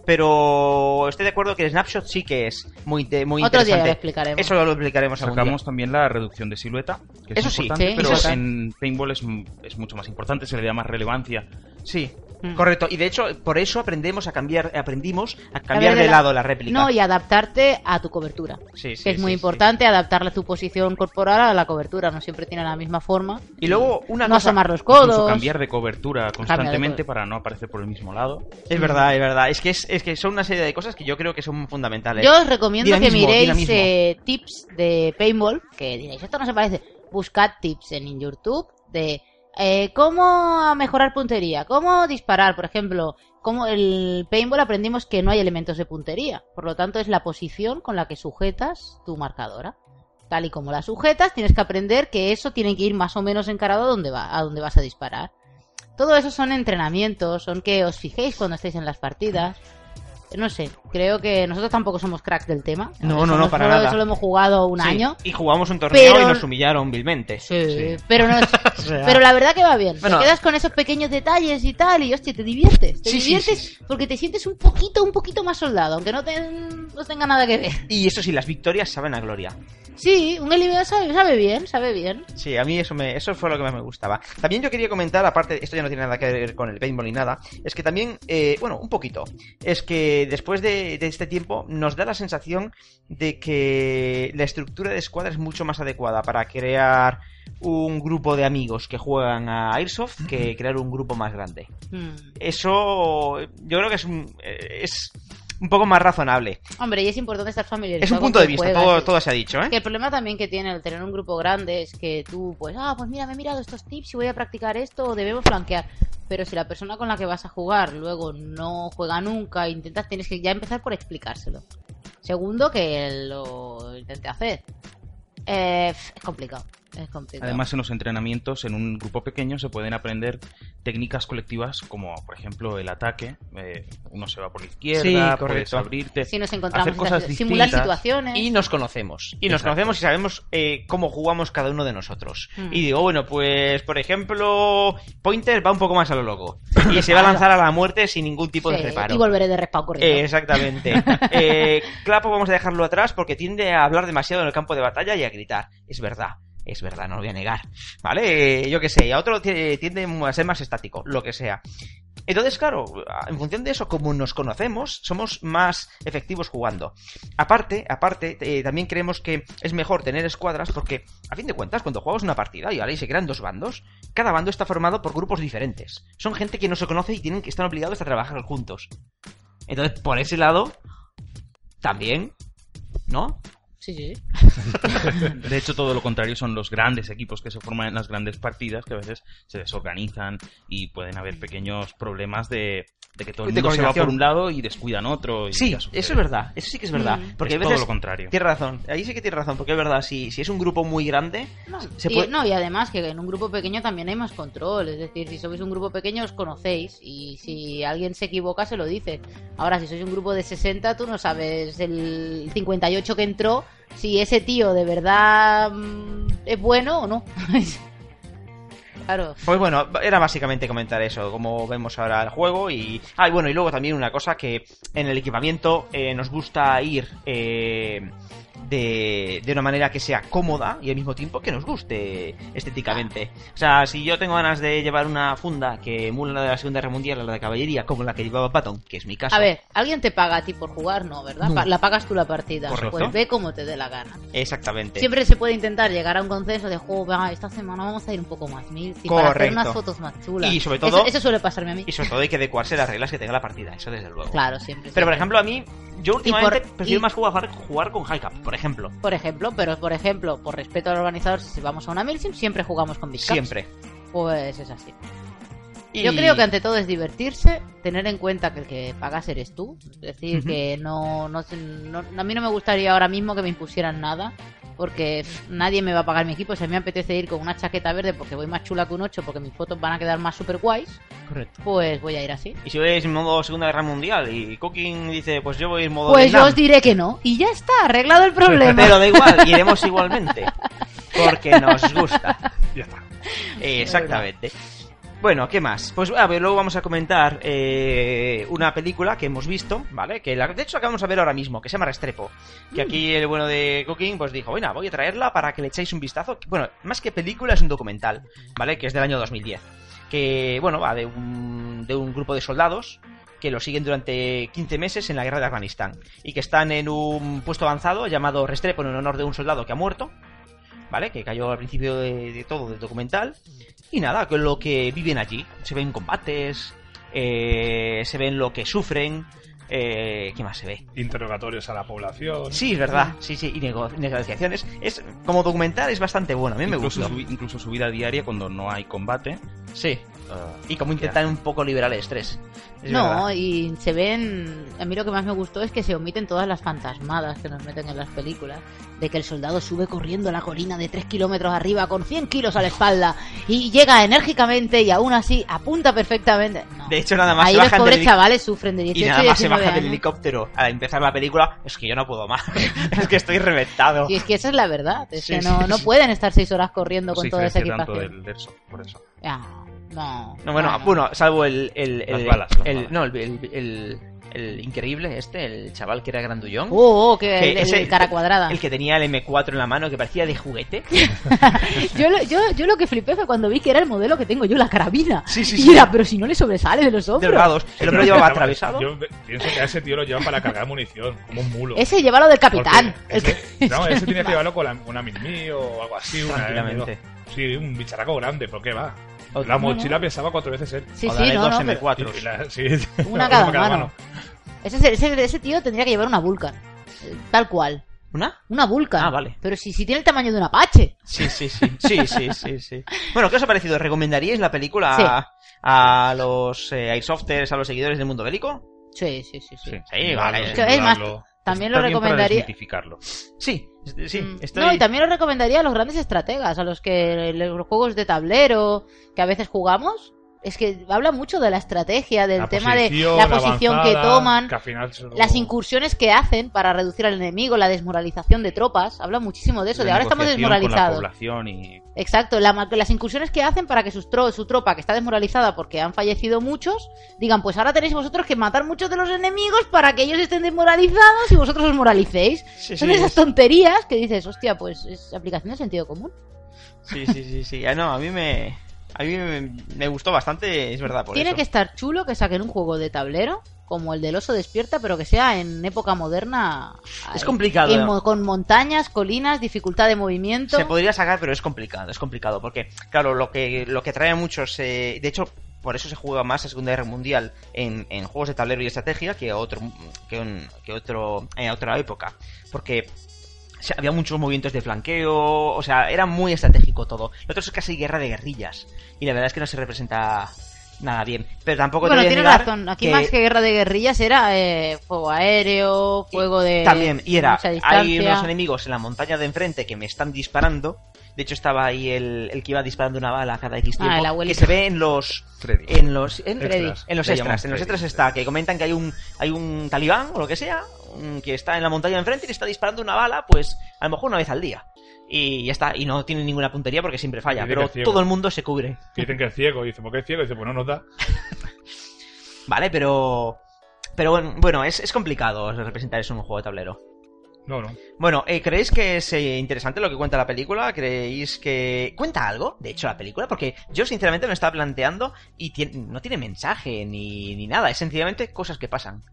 Pero estoy de acuerdo que el snapshot sí que es muy, muy Otro día interesante. lo explicaremos. Eso lo explicaremos algún día. Sacamos también la reducción de silueta, que es Eso sí, importante, sí, pero eso sí. en paintball es, es mucho más importante, se le da más relevancia. Sí, Mm. correcto. Y de hecho, por eso aprendemos a cambiar, aprendimos a A cambiar ver, de la- lado la réplica. No, y adaptarte a tu cobertura. Sí, sí, que es muy sí, sí. importante adaptarle tu posición corporal a la cobertura. No siempre tiene la misma forma. Y luego una no cosa... asomar los codos. cambiar de cobertura constantemente cobertura. para no aparecer por el mismo lado. Es verdad, es verdad. Es que, es, es que son una serie de cosas que yo creo que son fundamentales. Yo os recomiendo Dinamismo, que miréis eh, tips de paintball, que diréis, esto no se parece. Buscad tips en YouTube de eh, cómo mejorar puntería, cómo disparar, por ejemplo. Como el paintball aprendimos que no hay elementos de puntería, por lo tanto es la posición con la que sujetas tu marcadora. Tal y como la sujetas, tienes que aprender que eso tiene que ir más o menos encarado a donde, va, a donde vas a disparar. Todo eso son entrenamientos, son que os fijéis cuando estéis en las partidas. No sé, creo que nosotros tampoco somos cracks del tema. No, Eso no, no, para solo, nada. Solo hemos jugado un Sí, año. Y jugamos un torneo Pero- y nos humillaron vilmente. Sí, Sí. pero no pero la verdad que va bien. Bueno. te quedas con esos pequeños detalles y tal y hostia, te diviertes. Te Sí, diviertes porque te sientes un poquito, un poquito más soldado, aunque no, te- no tenga nada que ver. Y eso sí, las victorias saben a gloria. Sí, un eliminado sabe, sabe bien, sabe bien. Sí, a mí eso me, eso fue lo que más me gustaba. También yo quería comentar, aparte, esto ya no tiene nada que ver con el paintball ni nada, es que también, eh, bueno, un poquito, es que después de, de este tiempo nos da la sensación de que la estructura de escuadra es mucho más adecuada para crear un grupo de amigos que juegan a Airsoft que crear un grupo más grande. Hmm. Eso yo creo que es un, es un poco más razonable. Hombre, y es importante estar familiarizado Es un punto de vista, juegas. todo, todo se ha dicho, ¿eh? Que el problema también que tiene el tener un grupo grande es que tú, pues, ah, pues mira, me he mirado estos tips y voy a practicar esto, o debemos flanquear. Pero si la persona con la que vas a jugar luego no juega nunca, intentas, tienes que ya empezar por explicárselo. Segundo, que lo intente hacer. Eh, es complicado. Es complicado. Además, en los entrenamientos, en un grupo pequeño, se pueden aprender técnicas colectivas como, por ejemplo, el ataque. Eh, uno se va por la izquierda, Sí, puedes abrirte. si nos encontramos hacer cosas estas- simular distintas. situaciones. Y nos conocemos. Y nos Exacto. conocemos y sabemos eh, cómo jugamos cada uno de nosotros. Hmm. Y digo, bueno, pues, por ejemplo, Pointer va un poco más a lo loco. Y se va a lanzar a la muerte sin ningún tipo de Sí, reparo. y volveré de respawn corriendo. Eh, exactamente. Eh, Clapo vamos a dejarlo atrás porque tiende a hablar demasiado en el campo de batalla y a gritar. Es verdad. Es verdad, no lo voy a negar. ¿Vale? Eh, yo qué sé. A otro ti- tiende a ser más estático, lo que sea. Entonces, claro, en función de eso, como nos conocemos, somos más efectivos jugando. Aparte, aparte, eh, también creemos que es mejor tener escuadras porque, a fin de cuentas, cuando jugamos una partida y ahora y se crean dos bandos, cada bando está formado por grupos diferentes. Son gente que no se conoce y tienen que estar obligados a trabajar juntos. Entonces, por ese lado, también, ¿no? Sí, sí. De hecho, todo lo contrario son los grandes equipos que se forman en las grandes partidas, que a veces se desorganizan y pueden haber pequeños problemas de, de que todo el mundo se va por un lado y descuidan otro. Y Sí, eso es verdad, eso sí que es verdad. Mm. Porque Es a todo veces. lo contrario. Tienes razón, ahí sí que tienes razón, porque es verdad, si, si es un grupo muy grande, No, se y, puede- no, y además que en un grupo pequeño también hay más control. Es decir, si sois un grupo pequeño os conocéis y si alguien se equivoca se lo dice. Ahora, si sois un grupo de 60, tú no sabes el 58 que entró, si ese tío de verdad mm, es bueno o no. claro. Pues bueno, era básicamente comentar eso, como vemos ahora el juego y... Ah, y bueno, y luego también una cosa que en el equipamiento eh, nos gusta ir eh, de, de una manera que sea cómoda y al mismo tiempo que nos guste estéticamente. O sea, si yo tengo ganas de llevar una funda que emula la de la Segunda Guerra Mundial, la de caballería, como la que llevaba Patton, que es mi caso... A ver, ¿alguien te paga a ti por jugar? No, ¿verdad? No. La pagas tú la partida. Correcto. Pues ve como te dé la gana. Exactamente. Siempre se puede intentar llegar a un consenso de juego, venga, esta semana vamos a ir un poco más mil para hacer unas fotos más chulas. Y sobre todo- Eso, eso suele pasarme a mí. Y sobre todo hay que adecuarse las reglas que tenga la partida, eso desde luego. Claro, siempre. Pero por ejemplo, a mí, yo últimamente por- prefiero y- más jugar, jugar con high cap, por ejemplo. Por ejemplo, pero por ejemplo, por respeto al organizador, si vamos a una Milsim, siempre jugamos con Big. Siempre. Pues es así. Y- Yo creo que ante todo es divertirse, tener en cuenta que el que pagas eres tú. Es decir, que no, no, no- A mí no me gustaría ahora mismo que me impusieran nada. Porque nadie me va a pagar mi equipo. Si a mí me apetece ir con una chaqueta verde porque voy más chula que un 8, porque mis fotos van a quedar más super guays, Correcto. pues voy a ir así. Y si vais en modo Segunda Guerra Mundial y Cooking dice, pues yo voy en modo Pues yo os diré que no. Y ya está, arreglado el problema. pero da igual, iremos igualmente. Porque nos gusta. Ya está. Exactamente. Bueno, ¿qué más? Pues a ver, luego vamos a comentar eh, una película que hemos visto, ¿vale? Que la, de hecho acabamos de ver ahora mismo, que se llama Restrepo. Que aquí el bueno de Cooking pues dijo, bueno, voy a traerla para que le echéis un vistazo. Bueno, más que película es un documental, ¿vale? Que es del año 2010. Que, bueno, va de un, de un grupo de soldados que lo siguen durante 15 meses en la guerra de Afganistán. Y que están en un puesto avanzado llamado Restrepo en honor de un soldado que ha muerto. ¿Vale? Que cayó al principio de, de todo del documental. Y nada, con lo que viven allí. Se ven combates, eh, se ven lo que sufren. Eh, ¿Qué más se ve? Interrogatorios a la población. Sí, es verdad. Sí, sí, y nego- negociaciones. Es, como documental es bastante bueno. A mí me su, incluso su vida diaria cuando no hay combate. Sí. ah, Y como intentan un poco liberar el estrés. Es no, verdad. y se ven. A mí lo que más me gustó es que se omiten todas las fantasmadas que nos meten en las películas. De que el soldado sube corriendo la colina de 3 kilómetros arriba con 100 kilos a la espalda y llega enérgicamente y aún así apunta perfectamente. No. De hecho, nada más Ahí se los bajan pobres del, chavales sufren de y 18 nada y más se 19 bajan del helicóptero al empezar la película. Es que yo no puedo más. es que estoy reventado. Y es que esa es la verdad. Es Sí, que sí, no, no sí. pueden estar 6 horas corriendo con se toda esa diferencia tanto equipación. del Derso, por eso. Ya, no. No, bueno, no, no. bueno, salvo el. el, Las el- balas, las el- balas. No, el, el, el- el increíble este, el chaval que era grandullón. Oh, oh, que, Que el, cara cuadrada. El que tenía el M4 en la mano que parecía de juguete. yo, lo, yo, yo lo que flipé fue cuando vi que era el modelo que tengo yo, la carabina. Sí, sí, y sí. era, pero si no le sobresale de los hombros. Delgados. El hombre llevaba atravesado. Yo pienso que a ese tío lo llevan para cargar munición, como un mulo. Ese llévalo del capitán. Ese- que- no, ese tiene que llevarlo con la- una mini o algo así. Una, Tranquilamente. Sí, un bicharaco grande, ¿por qué va? La no, mochila pesaba cuatro veces él. Sí, O sí, no, no, M4. pero- Cuatro. Y la- sí, Una cada mano. Ese, ese, ese tío tendría que llevar una Vulcan. Eh, Tal cual. ¿Una? Una Vulcan. Ah, vale. Pero si, si tiene el tamaño de un Apache. Sí, sí, sí. Sí, sí, sí, sí. Bueno, ¿qué os ha parecido? ¿Recomendaríais la película Sí. a, a los eh, airsofters, a los seguidores del mundo bélico? Sí, sí, sí. sí. Sí. Sí, vale. Es que es más. También Está lo bien para recomendaría. desmitificarlo. Sí, sí, Mm, estoy... No, y también lo recomendaría a los grandes estrategas, a los que los juegos de tablero que a veces jugamos. Es que habla mucho de la estrategia, del La tema de la posición que toman, que al final solo- las incursiones que hacen para reducir al enemigo, la desmoralización de tropas. Habla muchísimo de eso, de ahora estamos con desmoralizados. la población y Exacto, la- las incursiones que hacen para que sus tro- su tropa, que está desmoralizada porque han fallecido muchos, digan, pues ahora tenéis vosotros que matar muchos de los enemigos para que ellos estén desmoralizados y vosotros os moralicéis. Sí, Son sí, esas es- tonterías que dices, hostia, pues es aplicación de sentido común. Sí, sí, sí, sí. Ah, no, a mí me... A mí me, me gustó bastante, es verdad, por Tiene eso. que estar chulo que saquen un juego de tablero como el del oso despierta, pero que sea en época moderna. Es eh, complicado. en mo- con montañas, colinas, dificultad de movimiento. Se podría sacar, pero es complicado, es complicado, porque, claro, lo que, lo que atrae a muchos, eh, de hecho, por eso se juega más a Segunda Guerra Mundial en, en juegos de tablero y estrategia que otro, que, un- que otro, en otra época, porque sea, había muchos movimientos de flanqueo, o sea, era muy estratégico todo. Lo otro es casi guerra de guerrillas, y la verdad es que no se representa nada bien, pero tampoco bueno, te voy a tienes negar razón. Aquí que- más que guerra de guerrillas era eh, fuego aéreo, fuego de. También, y era, hay unos enemigos en la montaña de enfrente que me están disparando. De hecho, estaba ahí el, el que iba disparando una bala cada X Ah, tiempo. el que se ve en los. Freddy. En los, en, Extras. en los extras. En los extras está, que comentan que hay un, hay un talibán o lo que sea, que está en la montaña de enfrente y le está disparando una bala, pues a lo mejor una vez al día. Y ya está, y no tiene ninguna puntería porque siempre falla, pero todo el mundo se cubre. Dicen que es ciego. Y dice, ¿por qué es ciego? Y dice, pues no nos da. Vale, pero. Pero bueno, es, es complicado representar eso en un juego de tablero. No, no. Bueno, eh, ¿creéis que es eh, interesante lo que cuenta la película? ¿Creéis que cuenta algo, de hecho, la película? Porque yo sinceramente me lo estaba planteando y tiene- no tiene mensaje ni, ni nada, es sencillamente cosas que pasan.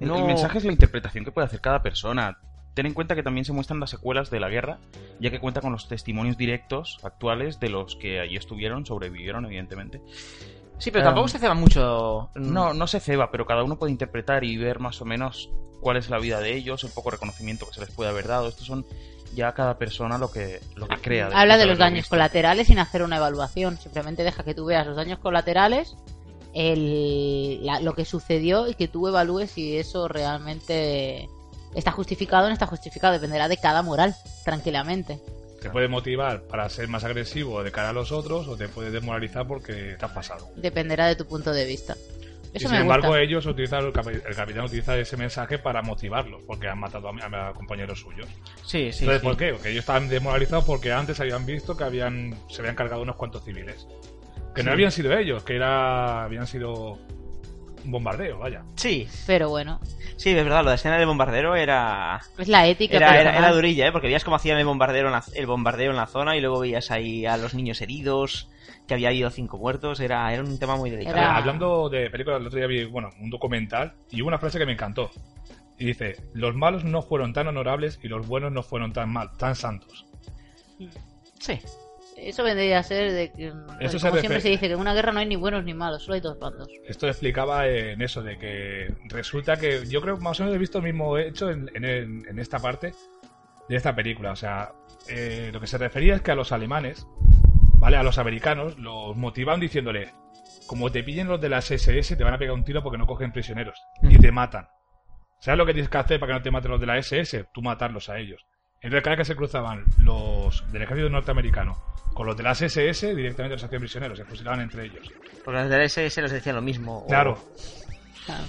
El- No- El mensaje es la interpretación que puede hacer cada persona. Ten en cuenta que también se muestran las secuelas de la guerra, ya que cuenta con los testimonios directos actuales de los que allí estuvieron, sobrevivieron, evidentemente. Sí, pero Um, tampoco se ceba mucho. No, no se ceba, pero cada uno puede interpretar y ver más o menos cuál es la vida de ellos, el poco reconocimiento que se les puede haber dado. Estos son ya cada persona lo que, lo que crea. Habla de los daños visto. colaterales sin hacer una evaluación. Simplemente deja que tú veas los daños colaterales, el, la- lo que sucedió y que tú evalúes si eso realmente está justificado o no está justificado, dependerá de cada moral, tranquilamente. Te puede motivar para ser más agresivo de cara a los otros o te puede desmoralizar porque te has pasado. Dependerá de tu punto de vista. Y sin me embargo, gusta. ellos utilizan, el, capi- el capitán utiliza ese mensaje para motivarlos, porque han matado a, compañeros suyos. Sí, sí. Entonces, sí. ¿por qué? Porque ellos estaban desmoralizados porque antes habían visto que habían se habían cargado unos cuantos civiles. Que no habían sido ellos, que era habían sido un bombardeo, vaya. Sí, Pero bueno, sí, es verdad, lo de escena del bombardero era... es la ética. Era, era, era durilla, ¿eh? Porque veías cómo hacían el bombardeo, en la, el bombardeo en la zona y luego veías ahí a los niños heridos, que había habido cinco muertos, era, era un tema muy delicado. Era- Hablando de películas, el otro día vi bueno, un documental y hubo una frase que me encantó. Y dice, los malos no fueron tan honorables y los buenos no fueron tan mal, tan santos. Sí. Eso vendría a ser de que, se como siempre se dice, que en una guerra no hay ni buenos ni malos, solo hay dos bandos. Esto explicaba en eso, de que resulta que yo creo que más o menos he visto el mismo hecho en, en, en esta parte de esta película. O sea, eh, lo que se refería es que a los alemanes, ¿vale? A los americanos, los motivan diciéndole, como te pillen los de las SS, te van a pegar un tiro porque no cogen prisioneros y te matan. ¿Sabes lo que tienes que hacer para que no te maten los de la SS? Tú matarlos a ellos. Entonces, cada vez que se cruzaban los del ejército norteamericano con los de las SS, directamente los hacían prisioneros, se fusilaban entre ellos. Porque los del SS les decían lo mismo. o- Claro, Claro.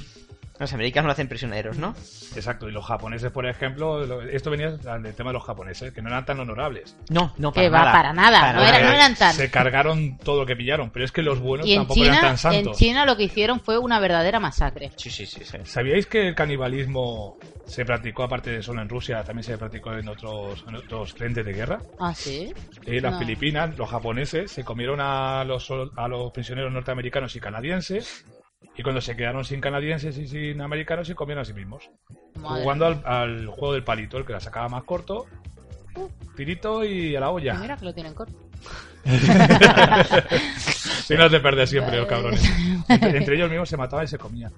Los americanos lo hacen prisioneros, ¿no? Exacto, y los japoneses, por ejemplo, lo- esto venía del tema de los japoneses, que no eran tan honorables. No, no, Que va para nada, no, era- no eran tan... Se cargaron todo lo que pillaron, pero es que los buenos Y en tampoco eran China, tan en santos. China lo que hicieron fue una verdadera masacre. Sí, sí, sí, sí. ¿Sabíais que el canibalismo se practicó, aparte de solo en Rusia, también se practicó en otros, en otros frentes de guerra? Ah, sí. En las No. Filipinas, los japoneses se comieron a los, a los prisioneros norteamericanos y canadienses, y cuando se quedaron sin canadienses y sin americanos, se comieron a sí mismos. Madre Jugando al, al juego del palito, el que la sacaba más corto, tirito y a la olla. Mira que lo tienen corto. Si no te perdes siempre, los cabrones. Entre, entre ellos mismos se mataban y se comían.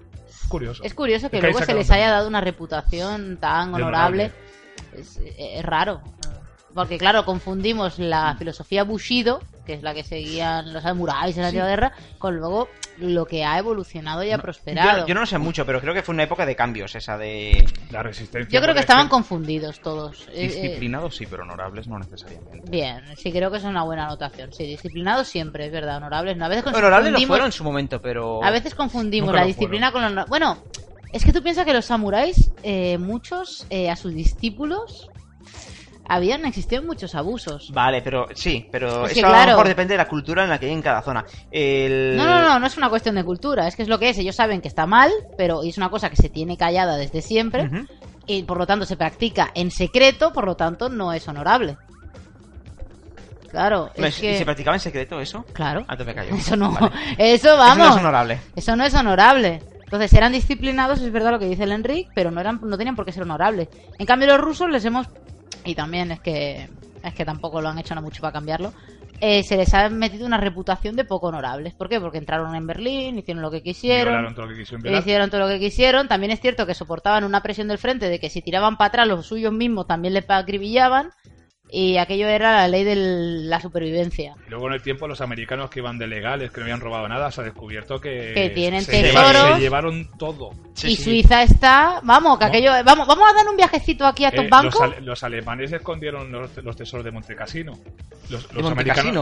Curioso. Es curioso que Es que ahí luego se les haya dado una reputación tan honorable. honorable. Es, es raro. Porque, claro, confundimos la filosofía Bushido, que es la que seguían los samuráis en la antigua guerra, con luego lo que ha evolucionado y ha prosperado. Yo, yo no lo sé mucho, pero creo que fue una época de cambios esa de... La resistencia. Yo creo que es estaban confundidos todos. Eh, eh, Disciplinados sí, pero honorables no necesariamente. bien, sí, creo que es una buena anotación. Sí, disciplinados siempre, es verdad, honorables. No, a veces Honorables lo fueron en su momento, pero... A veces confundimos Nunca la lo disciplina con los... Bueno, es que tú piensas que los samuráis, eh, muchos, eh, a sus discípulos, habían existido muchos abusos. Vale, pero sí, pero Es eso que, a lo claro. mejor depende de la cultura en la que hay en cada zona. El... No, no, no, no es una cuestión de cultura, es que es lo que es. Ellos saben que está mal, pero es una cosa que se tiene callada desde siempre y por lo tanto se practica en secreto, por lo tanto no es honorable. Claro, es ¿y que... ¿Se practicaba en secreto eso? Claro. Ah, te me callo. Eso no, Vale. eso vamos. Eso no es honorable. Eso no es honorable. Entonces eran disciplinados, es verdad lo que dice el Enric, pero no eran, no tenían por qué ser honorables. En cambio los rusos les hemos y también es que es que tampoco lo han hecho no mucho para cambiarlo. eh, se les ha metido una reputación de poco honorables. ¿Por qué? Porque entraron en Berlín, hicieron lo que quisieron, todo lo que quisieron hicieron todo lo que quisieron. También es cierto que soportaban una presión del frente de que si tiraban para atrás los suyos mismos también les acribillaban. Y aquello era la ley de la supervivencia. Y luego en el tiempo los americanos que iban de legales, que no habían robado nada, se ha descubierto que... Que tienen se tesoros. llevaron- se llevaron todo. Sí, y sí. Suiza está, vamos, que No. aquello, vamos, vamos a dar un viajecito aquí a estos Eh, bancos. los, ale- los alemanes escondieron los, los tesoros de Montecassino. Los, los Montecassino?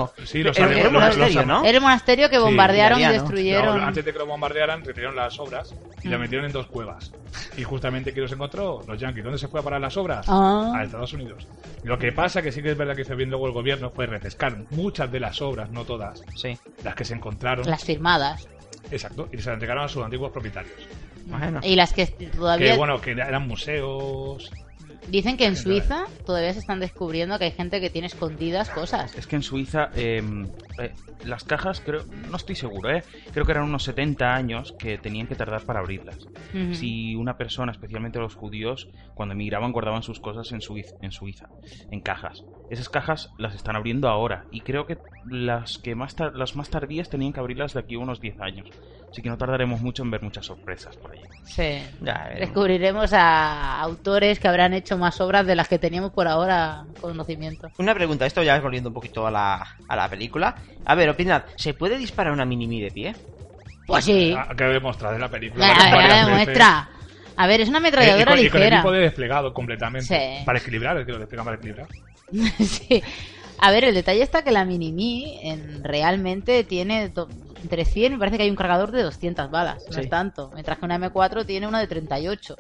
americanos... Sí, los Era- era un monasterio, ¿no? Era el monasterio que Sí, bombardearon y italiano. destruyeron. No, antes de que lo bombardearan, retiraron las obras y Mm. las metieron en dos cuevas. Y justamente, ¿quién los encontró? Los yankees. ¿Dónde se fue a parar las obras? Ah. A Estados Unidos. Lo que pasa, que sí que es verdad que hizo bien luego el gobierno, fue refrescar muchas de las obras, no todas, Sí. las que se encontraron. Las firmadas. Exacto. Y se las entregaron a sus antiguos propietarios. Bueno. Y las que todavía Que bueno, que eran museos. Dicen que en Suiza todavía se están descubriendo que hay gente que tiene escondidas cosas. Es que en Suiza eh, eh, las cajas, creo, no estoy seguro, ¿eh? creo que eran unos 70 años que tenían que tardar para abrirlas. Si una persona, especialmente los judíos, cuando emigraban guardaban sus cosas en Suiza, en Suiza, en cajas. Esas cajas las están abriendo ahora y creo que las que más las más tardías tenían que abrirlas de aquí a unos 10 años. Así que no tardaremos mucho en ver muchas sorpresas por ahí. Sí. Ya, veremos. Descubriremos a autores que habrán hecho más obras de las que teníamos por ahora conocimiento. Una pregunta, esto ya es volviendo un poquito a la, a la película. A ver, opinad, ¿se puede disparar una mini de pie? Pues sí. Ah, Que demostrado en la película. Veces. demuestra. A ver, es una Eh, y ametralladora con, y con el ligera. equipo de desplegado completamente. Sí. Para equilibrar, es que lo desplegan para equilibrar. sí. A ver, el detalle está que la Mini-Me en, realmente tiene do- entre 100, me parece que hay un cargador de 200 balas, no Sí. es tanto. Mientras que una M4 tiene una de 38.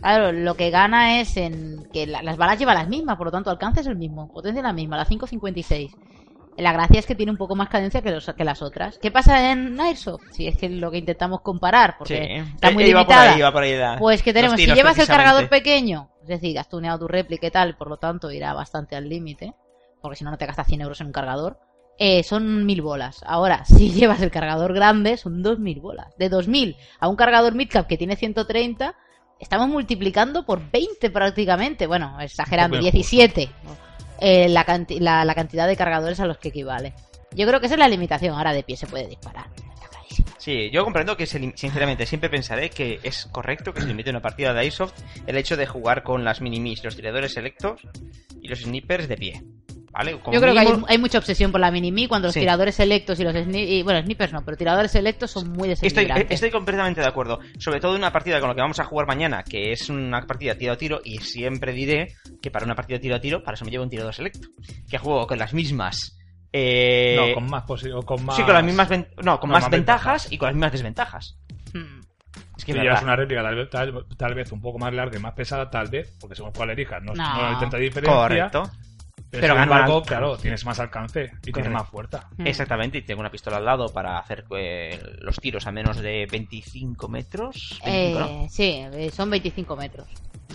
Claro, lo que gana es en que la- las balas llevan las mismas, por lo tanto, alcance es el mismo, potencia es la misma, la 5.56. La gracia es que tiene un poco más cadencia que, los- que las otras. ¿Qué pasa en Airsoft? Si es que lo que intentamos comparar, porque Sí. está muy limitada. por ahí, iba por ahí la- Pues que tenemos, si llevas el cargador pequeño, es decir, has tuneado tu réplica y tal, por lo tanto irá bastante al límite, porque si no, no te gastas 100 euros en un cargador, eh, son 1000 bolas. Ahora, si llevas el cargador grande, son 2000 bolas. De 2000 a un cargador midcap que tiene 130, estamos multiplicando por 20 prácticamente, bueno, exagerando, Un poco injusto. 17 eh, la, canti- la- la cantidad de cargadores a los que equivale. Yo creo que esa es la limitación. Ahora de pie se puede disparar. Está clarísimo. Sí, yo comprendo que sinceramente siempre pensaré que es correcto que se limite una partida de Airsoft el hecho de jugar con las minimis, los tiradores selectos y los snipers de pie. ¿Vale? Como Yo creo que hay, mucha obsesión por la mini cuando los Sí. tiradores selectos y los y, bueno, snipers no, pero tiradores selectos son muy Estoy, desequilibrantes. estoy completamente de acuerdo. Sobre todo en una partida con la que vamos a jugar mañana, que es una partida tiro a tiro, y siempre diré que para una partida tiro a tiro, para eso me llevo un tirador selecto. Que juego con las mismas. eh, no, con más con más. Sí, con las mismas. ven- No, con No, más más ventajas, ventajas. y con las mismas desventajas. Hmm. Es que Si llevas una réplica tal, vez- tal, tal vez un poco más larga y más pesada, tal vez, porque según cuál elijas, no, No. no hay tanta diferencia. Correcto. Pero, al- claro, tienes más alcance y Correcto. tienes más fuerza. Hmm. Exactamente, y tengo una pistola al lado para hacer eh, los tiros a menos de 25 metros. 25, ¿no? Eh, sí, son 25 metros.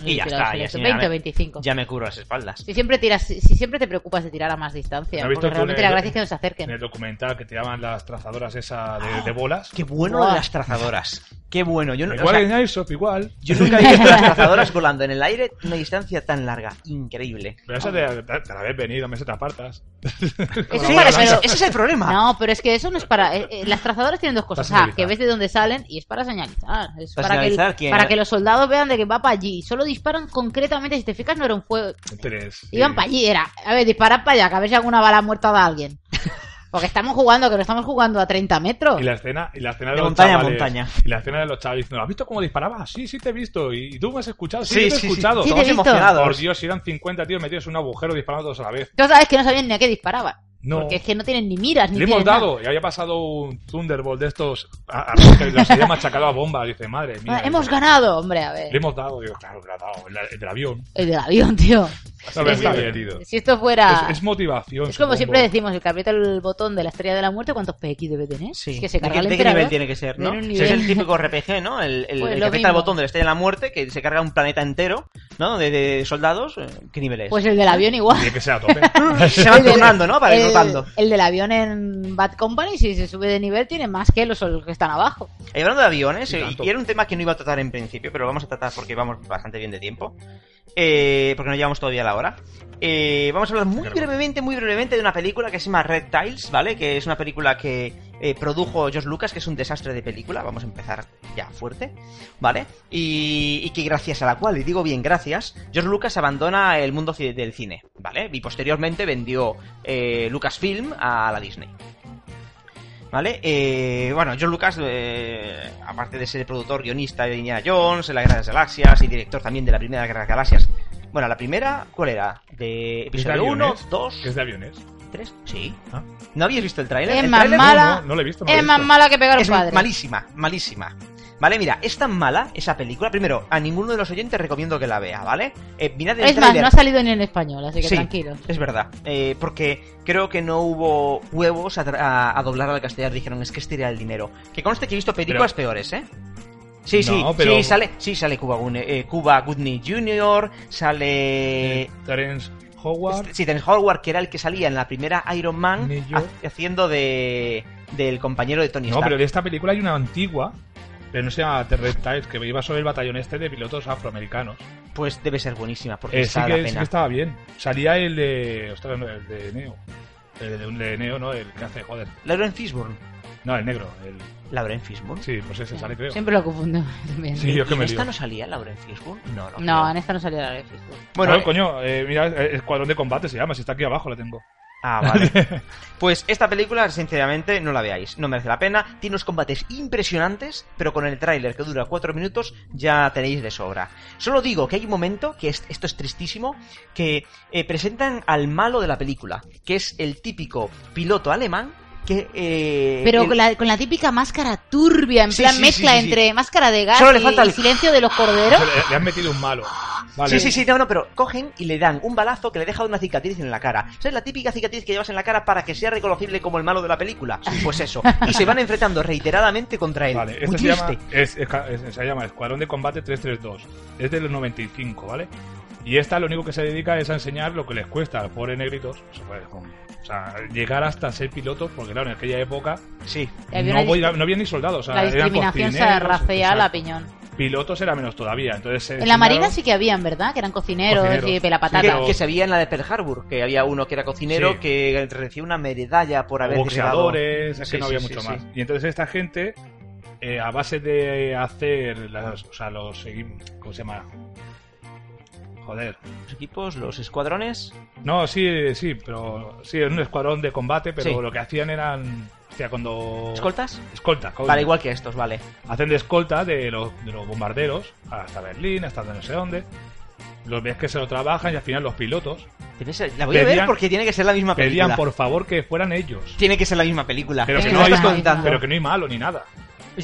Y ya está, ya 20 o me- 25. Ya me cubro las espaldas. Si siempre tiras, si si siempre te preocupas de tirar a más distancia, ¿No has visto porque realmente el- la gracia es que no se En acerquen. el documental que tiraban las trazadoras esa de, de bolas. Qué bueno de las trazadoras. Qué bueno. Yo, o Igual sea, en Airsoft, igual. yo nunca he visto las trazadoras volando en el aire una distancia tan larga. Increíble. Pero esa de, de, de la habéis venido, me se te apartas. Eso Sí, es para- ese, pero- ese es el problema. No, pero es que eso no es para. eh, eh, las trazadoras tienen dos cosas. Ah, que ves de dónde salen y es para señalizar. Es Para para, señalizar que, quién- para que los soldados vean de que va para allí. Solo disparan concretamente, si te fijas, no era un fuego. Tres. Iban Sí. para allí, era. A ver, disparad para allá, que a ver si alguna bala muerta da a alguien. Porque estamos jugando, que no estamos jugando a 30 metros. Y la escena, y la escena de, De los montaña chavales, montaña. Y la escena de los chavales diciendo, ¿has visto cómo disparaba? Sí, sí te he visto. Y, y tú me has escuchado. Sí, Sí, yo te sí, he sí. escuchado. Sí, te he Todos visto. emocionados. Por Dios, si eran 50 tíos metidos en un agujero disparando todos a la vez. Tú sabes que no sabían ni a qué disparaban. No. Porque es que no tienen ni miras, ni Le hemos tienen nada. dado, y había pasado un Thunderbolt de estos a, a- que los había machacado a bomba. Dice, madre mía. Ah, hemos ganado, hombre, a ver. Le hemos dado, digo, claro, le ha dado, el, el del avión. El del avión, tío. No, Es-. Si esto fuera. Es, es motivación. Es como supongo. siempre decimos, el que aprieta el botón de la estrella de la muerte, ¿cuántos PX debe tener? Sí. Es que se ¿De, carga qué, el de qué nivel tiene que ser, no? Si es el típico RPG, ¿no? El, el, Pues el que aprieta el botón de la estrella de la muerte, que se carga un planeta entero, ¿no? De, de soldados. eh, ¿Qué nivel es? Pues el del avión igual. Tiene que ser a tope. se van turnando, ¿no? Para ir el- rotando. El del avión en Bad Company, si se sube de nivel, tiene más que los que están abajo. Y hablando de aviones, Y eh, y era un tema que no iba a tratar en principio, pero lo vamos a tratar porque vamos bastante bien de tiempo. Eh, porque no llevamos todavía la hora. Eh, vamos a hablar muy brevemente, muy brevemente de una película que se llama Red Tiles, ¿vale? Que es una película que eh, produjo George Lucas, que es un desastre de película. Vamos a empezar ya fuerte, ¿vale? Y, y que gracias a la cual, y digo bien gracias, George Lucas abandona el mundo del cine, ¿vale? Y posteriormente vendió eh, Lucasfilm a la Disney. ¿Vale? Eh, bueno, John Lucas, eh, aparte de ser productor, guionista de Indiana Jones, en la Guerra de las Galaxias y director también de la primera Guerra de las Galaxias. Bueno, la primera, ¿cuál era? ¿De ¿Es de episodio 1, aviones? 2, Es de aviones. 3? Sí. Ah. ¿No habíais visto el tráiler? Es El más tráiler mala. No, no, no lo he visto. no lo he es más mala que pegar a un es padre. malísima, malísima. Vale, mira, es tan mala esa película. Primero, a ninguno de los oyentes recomiendo que la vea, ¿vale? Eh, mirad el Es más, no ha salido ni en español, así que Sí, tranquilos. Es verdad, eh, porque creo que no hubo huevos a, tra- a- a doblar al castellano. Dijeron, es que este era el dinero. Que conste que he visto películas peores, ¿eh? Sí, sí, No, pero- sí, sale, sí, sale Cuba, Goodney- eh, Cuba Goodney Jr., sale... Eh, Terence Howard. Sí, Terence Howard, que era el que salía en la primera Iron Man ha- haciendo de del compañero de Tony No, Stark. pero de esta película hay una antigua, pero no se llama The Red Tides, que iba sobre el batallón este de pilotos afroamericanos. Pues debe ser buenísima, porque Eh, sí, está que, la sí que estaba bien. Salía el de. Ostras, no, el de Neo. El de, un de Neo, ¿no? El que hace, joder. Lauren Fishburne. No, el negro. El... Lauren Fishburne. Sí, pues ese sale, creo. Siempre lo confundo. también. Sí, yo que ¿En me esta lío. no salía Lauren Fishburne? No, no. No, creo. en esta no salía la de Facebook. Bueno, eh, coño, eh, mira, eh, Escuadrón de Combate se llama, si está aquí abajo la tengo. Ah, vale. Pues esta película, sinceramente, no la veáis. No merece la pena. Tiene unos combates impresionantes, pero con el tráiler que dura cuatro minutos ya tenéis de sobra. Solo digo que hay un momento, que es- esto es tristísimo, que eh, presentan al malo de la película, que es el típico piloto alemán que... eh, Pero el- con la, con la típica máscara turbia, en Sí, plan sí, mezcla sí, sí, sí. entre máscara de gas Solo le y, falta el- y silencio de los corderos. Le, le han metido un malo. Vale. Sí, sí, sí, no, no, pero cogen y le dan un balazo que le deja una cicatriz en la cara. ¿Sabes la típica cicatriz que llevas en la cara para que sea reconocible como el malo de la película? Pues eso. Y se van enfrentando reiteradamente contra él. Vale, Muy este se llama, es- es- es- se llama Escuadrón de Combate 332. Es de los 95, ¿vale? Y esta lo único que se dedica es a enseñar lo que les cuesta a los pobres negritos o sea, pues, con- o sea, llegar hasta ser pilotos, porque claro, en aquella época Sí. Había no, voy- no había ni soldados. O sea, la eran discriminación se a la piñón. Pilotos era menos todavía. Entonces se En la marina sí que habían, ¿verdad? Que eran cocineros, Cocineros. y pelapatatas. Pero- que se veía en la de Pearl Harbor, que había uno que era cocinero Sí. que recibió una medalla por haber boxeadores, derribado- es Sí, que no sí, había sí, mucho sí. más. Y entonces esta gente, eh, a base de hacer las, o sea, los seguim- ¿cómo se llama? Joder. Los equipos, los escuadrones. No, sí, sí, pero sí, es un escuadrón de combate, pero Sí. lo que hacían eran, o sea, cuando ¿Escoltas? escolta, coño. Vale, igual que estos, vale. hacen de escolta de los, de los bombarderos hasta Berlín, hasta no sé dónde. Los ves que se lo trabajan y al final los pilotos La voy a ver Pedían- porque tiene que ser la misma película. pedían por favor que fueran ellos. Tiene que ser la misma película. Pero que, no no hay- pero que no hay malo ni nada.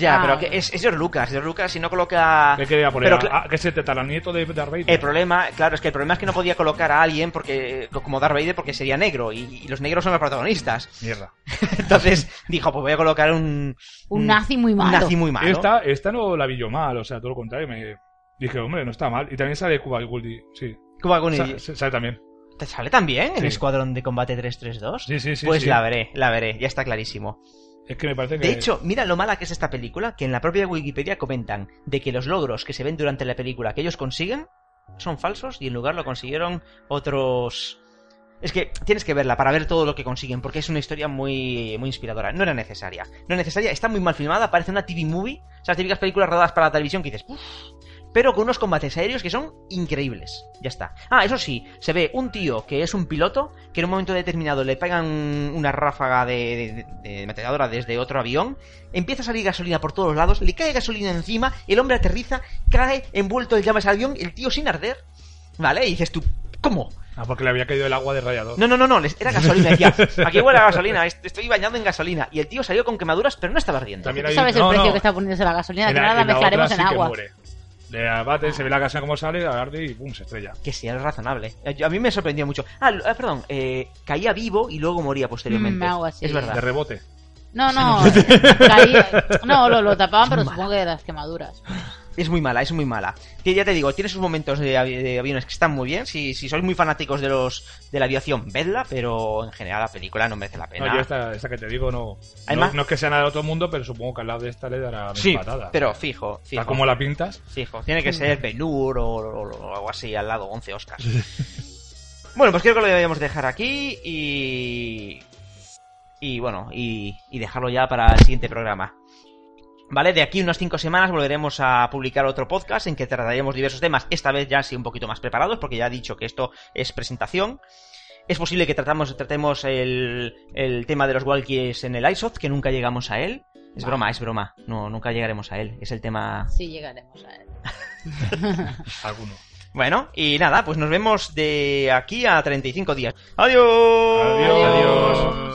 Ya, Ah. pero que es, es George Lucas. George Lucas, si no coloca. ¿Qué quería poner? Pero Ah, que se te nieto de Darth Vader. El problema, claro, es que el problema es que no podía colocar a alguien porque como Darth Vader porque sería negro y, y los negros son los protagonistas. Mierda. Entonces dijo, pues voy a colocar un Un nazi muy un malo. nazi muy malo. Esta, esta no la vi yo mal, o sea, todo lo contrario. Me dije, hombre, no está mal. Y también sale Cuba Goldie, sí. Cuba Sa- sa- Sale también. ¿Te sale también Sí. Escuadrón de Combate 332? Sí, sí, sí. pues sí. la veré, la veré, ya está clarísimo. Es que me parece que. De hecho, mira lo mala que es esta película, que en la propia Wikipedia comentan de que los logros que se ven durante la película que ellos consiguen son falsos y en lugar lo consiguieron otros... Es que tienes que verla para ver todo lo que consiguen, porque es una historia muy, muy inspiradora. No era necesaria. No era necesaria, está muy mal filmada, parece una TV movie. O sea, las típicas películas rodadas para la televisión que dices, "Uf", pero con unos combates aéreos que son increíbles. Ya está. Ah, eso sí, se ve un tío que es un piloto, que en un momento determinado le pegan una ráfaga de, de, de metralladora desde otro avión, empieza a salir gasolina por todos lados, le cae gasolina encima, el hombre aterriza, cae envuelto en llamas al avión, el tío sin arder. ¿Vale? Y dices tú, ¿cómo? Ah, porque le había caído el agua de radiador. No, no, no, no, era gasolina. Decía, aquí huele a gasolina, est- estoy bañado en gasolina. Y el tío salió con quemaduras, pero no estaba ardiendo. También ¿Tú hay- sabes el no, precio no. que está poniéndose la gasolina? En Que nada la mezclaremos en sí agua. Le abate, se ve la gasolina como sale, arde y pum, se estrella. Que sí, es razonable. Eh, A mí me sorprendió mucho. Ah, lo- ah, perdón, eh, caía vivo y luego moría posteriormente. Mm, algo así. Es De verdad. rebote. No, no. caía- no, lo, lo tapaban, pero supongo que de las quemaduras. Es muy mala, es muy mala. Que ya te digo, tiene sus momentos de, avi- de aviones que están muy bien. Si, si sois muy fanáticos de los de la aviación, vedla, pero en general la película no merece la pena. No, yo esta, esta que te digo no, Además- no. no es que sea nada de otro mundo, pero supongo que al lado de esta le dará sí, patadas. pero fijo, fijo. Como la pintas. Fijo, tiene que ser Benur o, o- o algo así al lado, 11 Oscars. bueno, pues creo que lo debemos dejar aquí y. Y bueno, y, y dejarlo ya para el siguiente programa. Vale, de aquí unas 5 semanas volveremos a publicar otro podcast en que trataremos diversos temas, esta vez ya sí un poquito más preparados, porque ya he dicho que esto es presentación. Es posible que tratamos, tratemos el, el tema de los walkies en el iSoft, que nunca llegamos a él. Es broma, es broma. No, nunca llegaremos a él. Es el tema Sí, llegaremos a él. Alguno. Bueno, y nada, pues nos vemos de aquí a 35 días. ¡Adiós! Adiós. Adiós.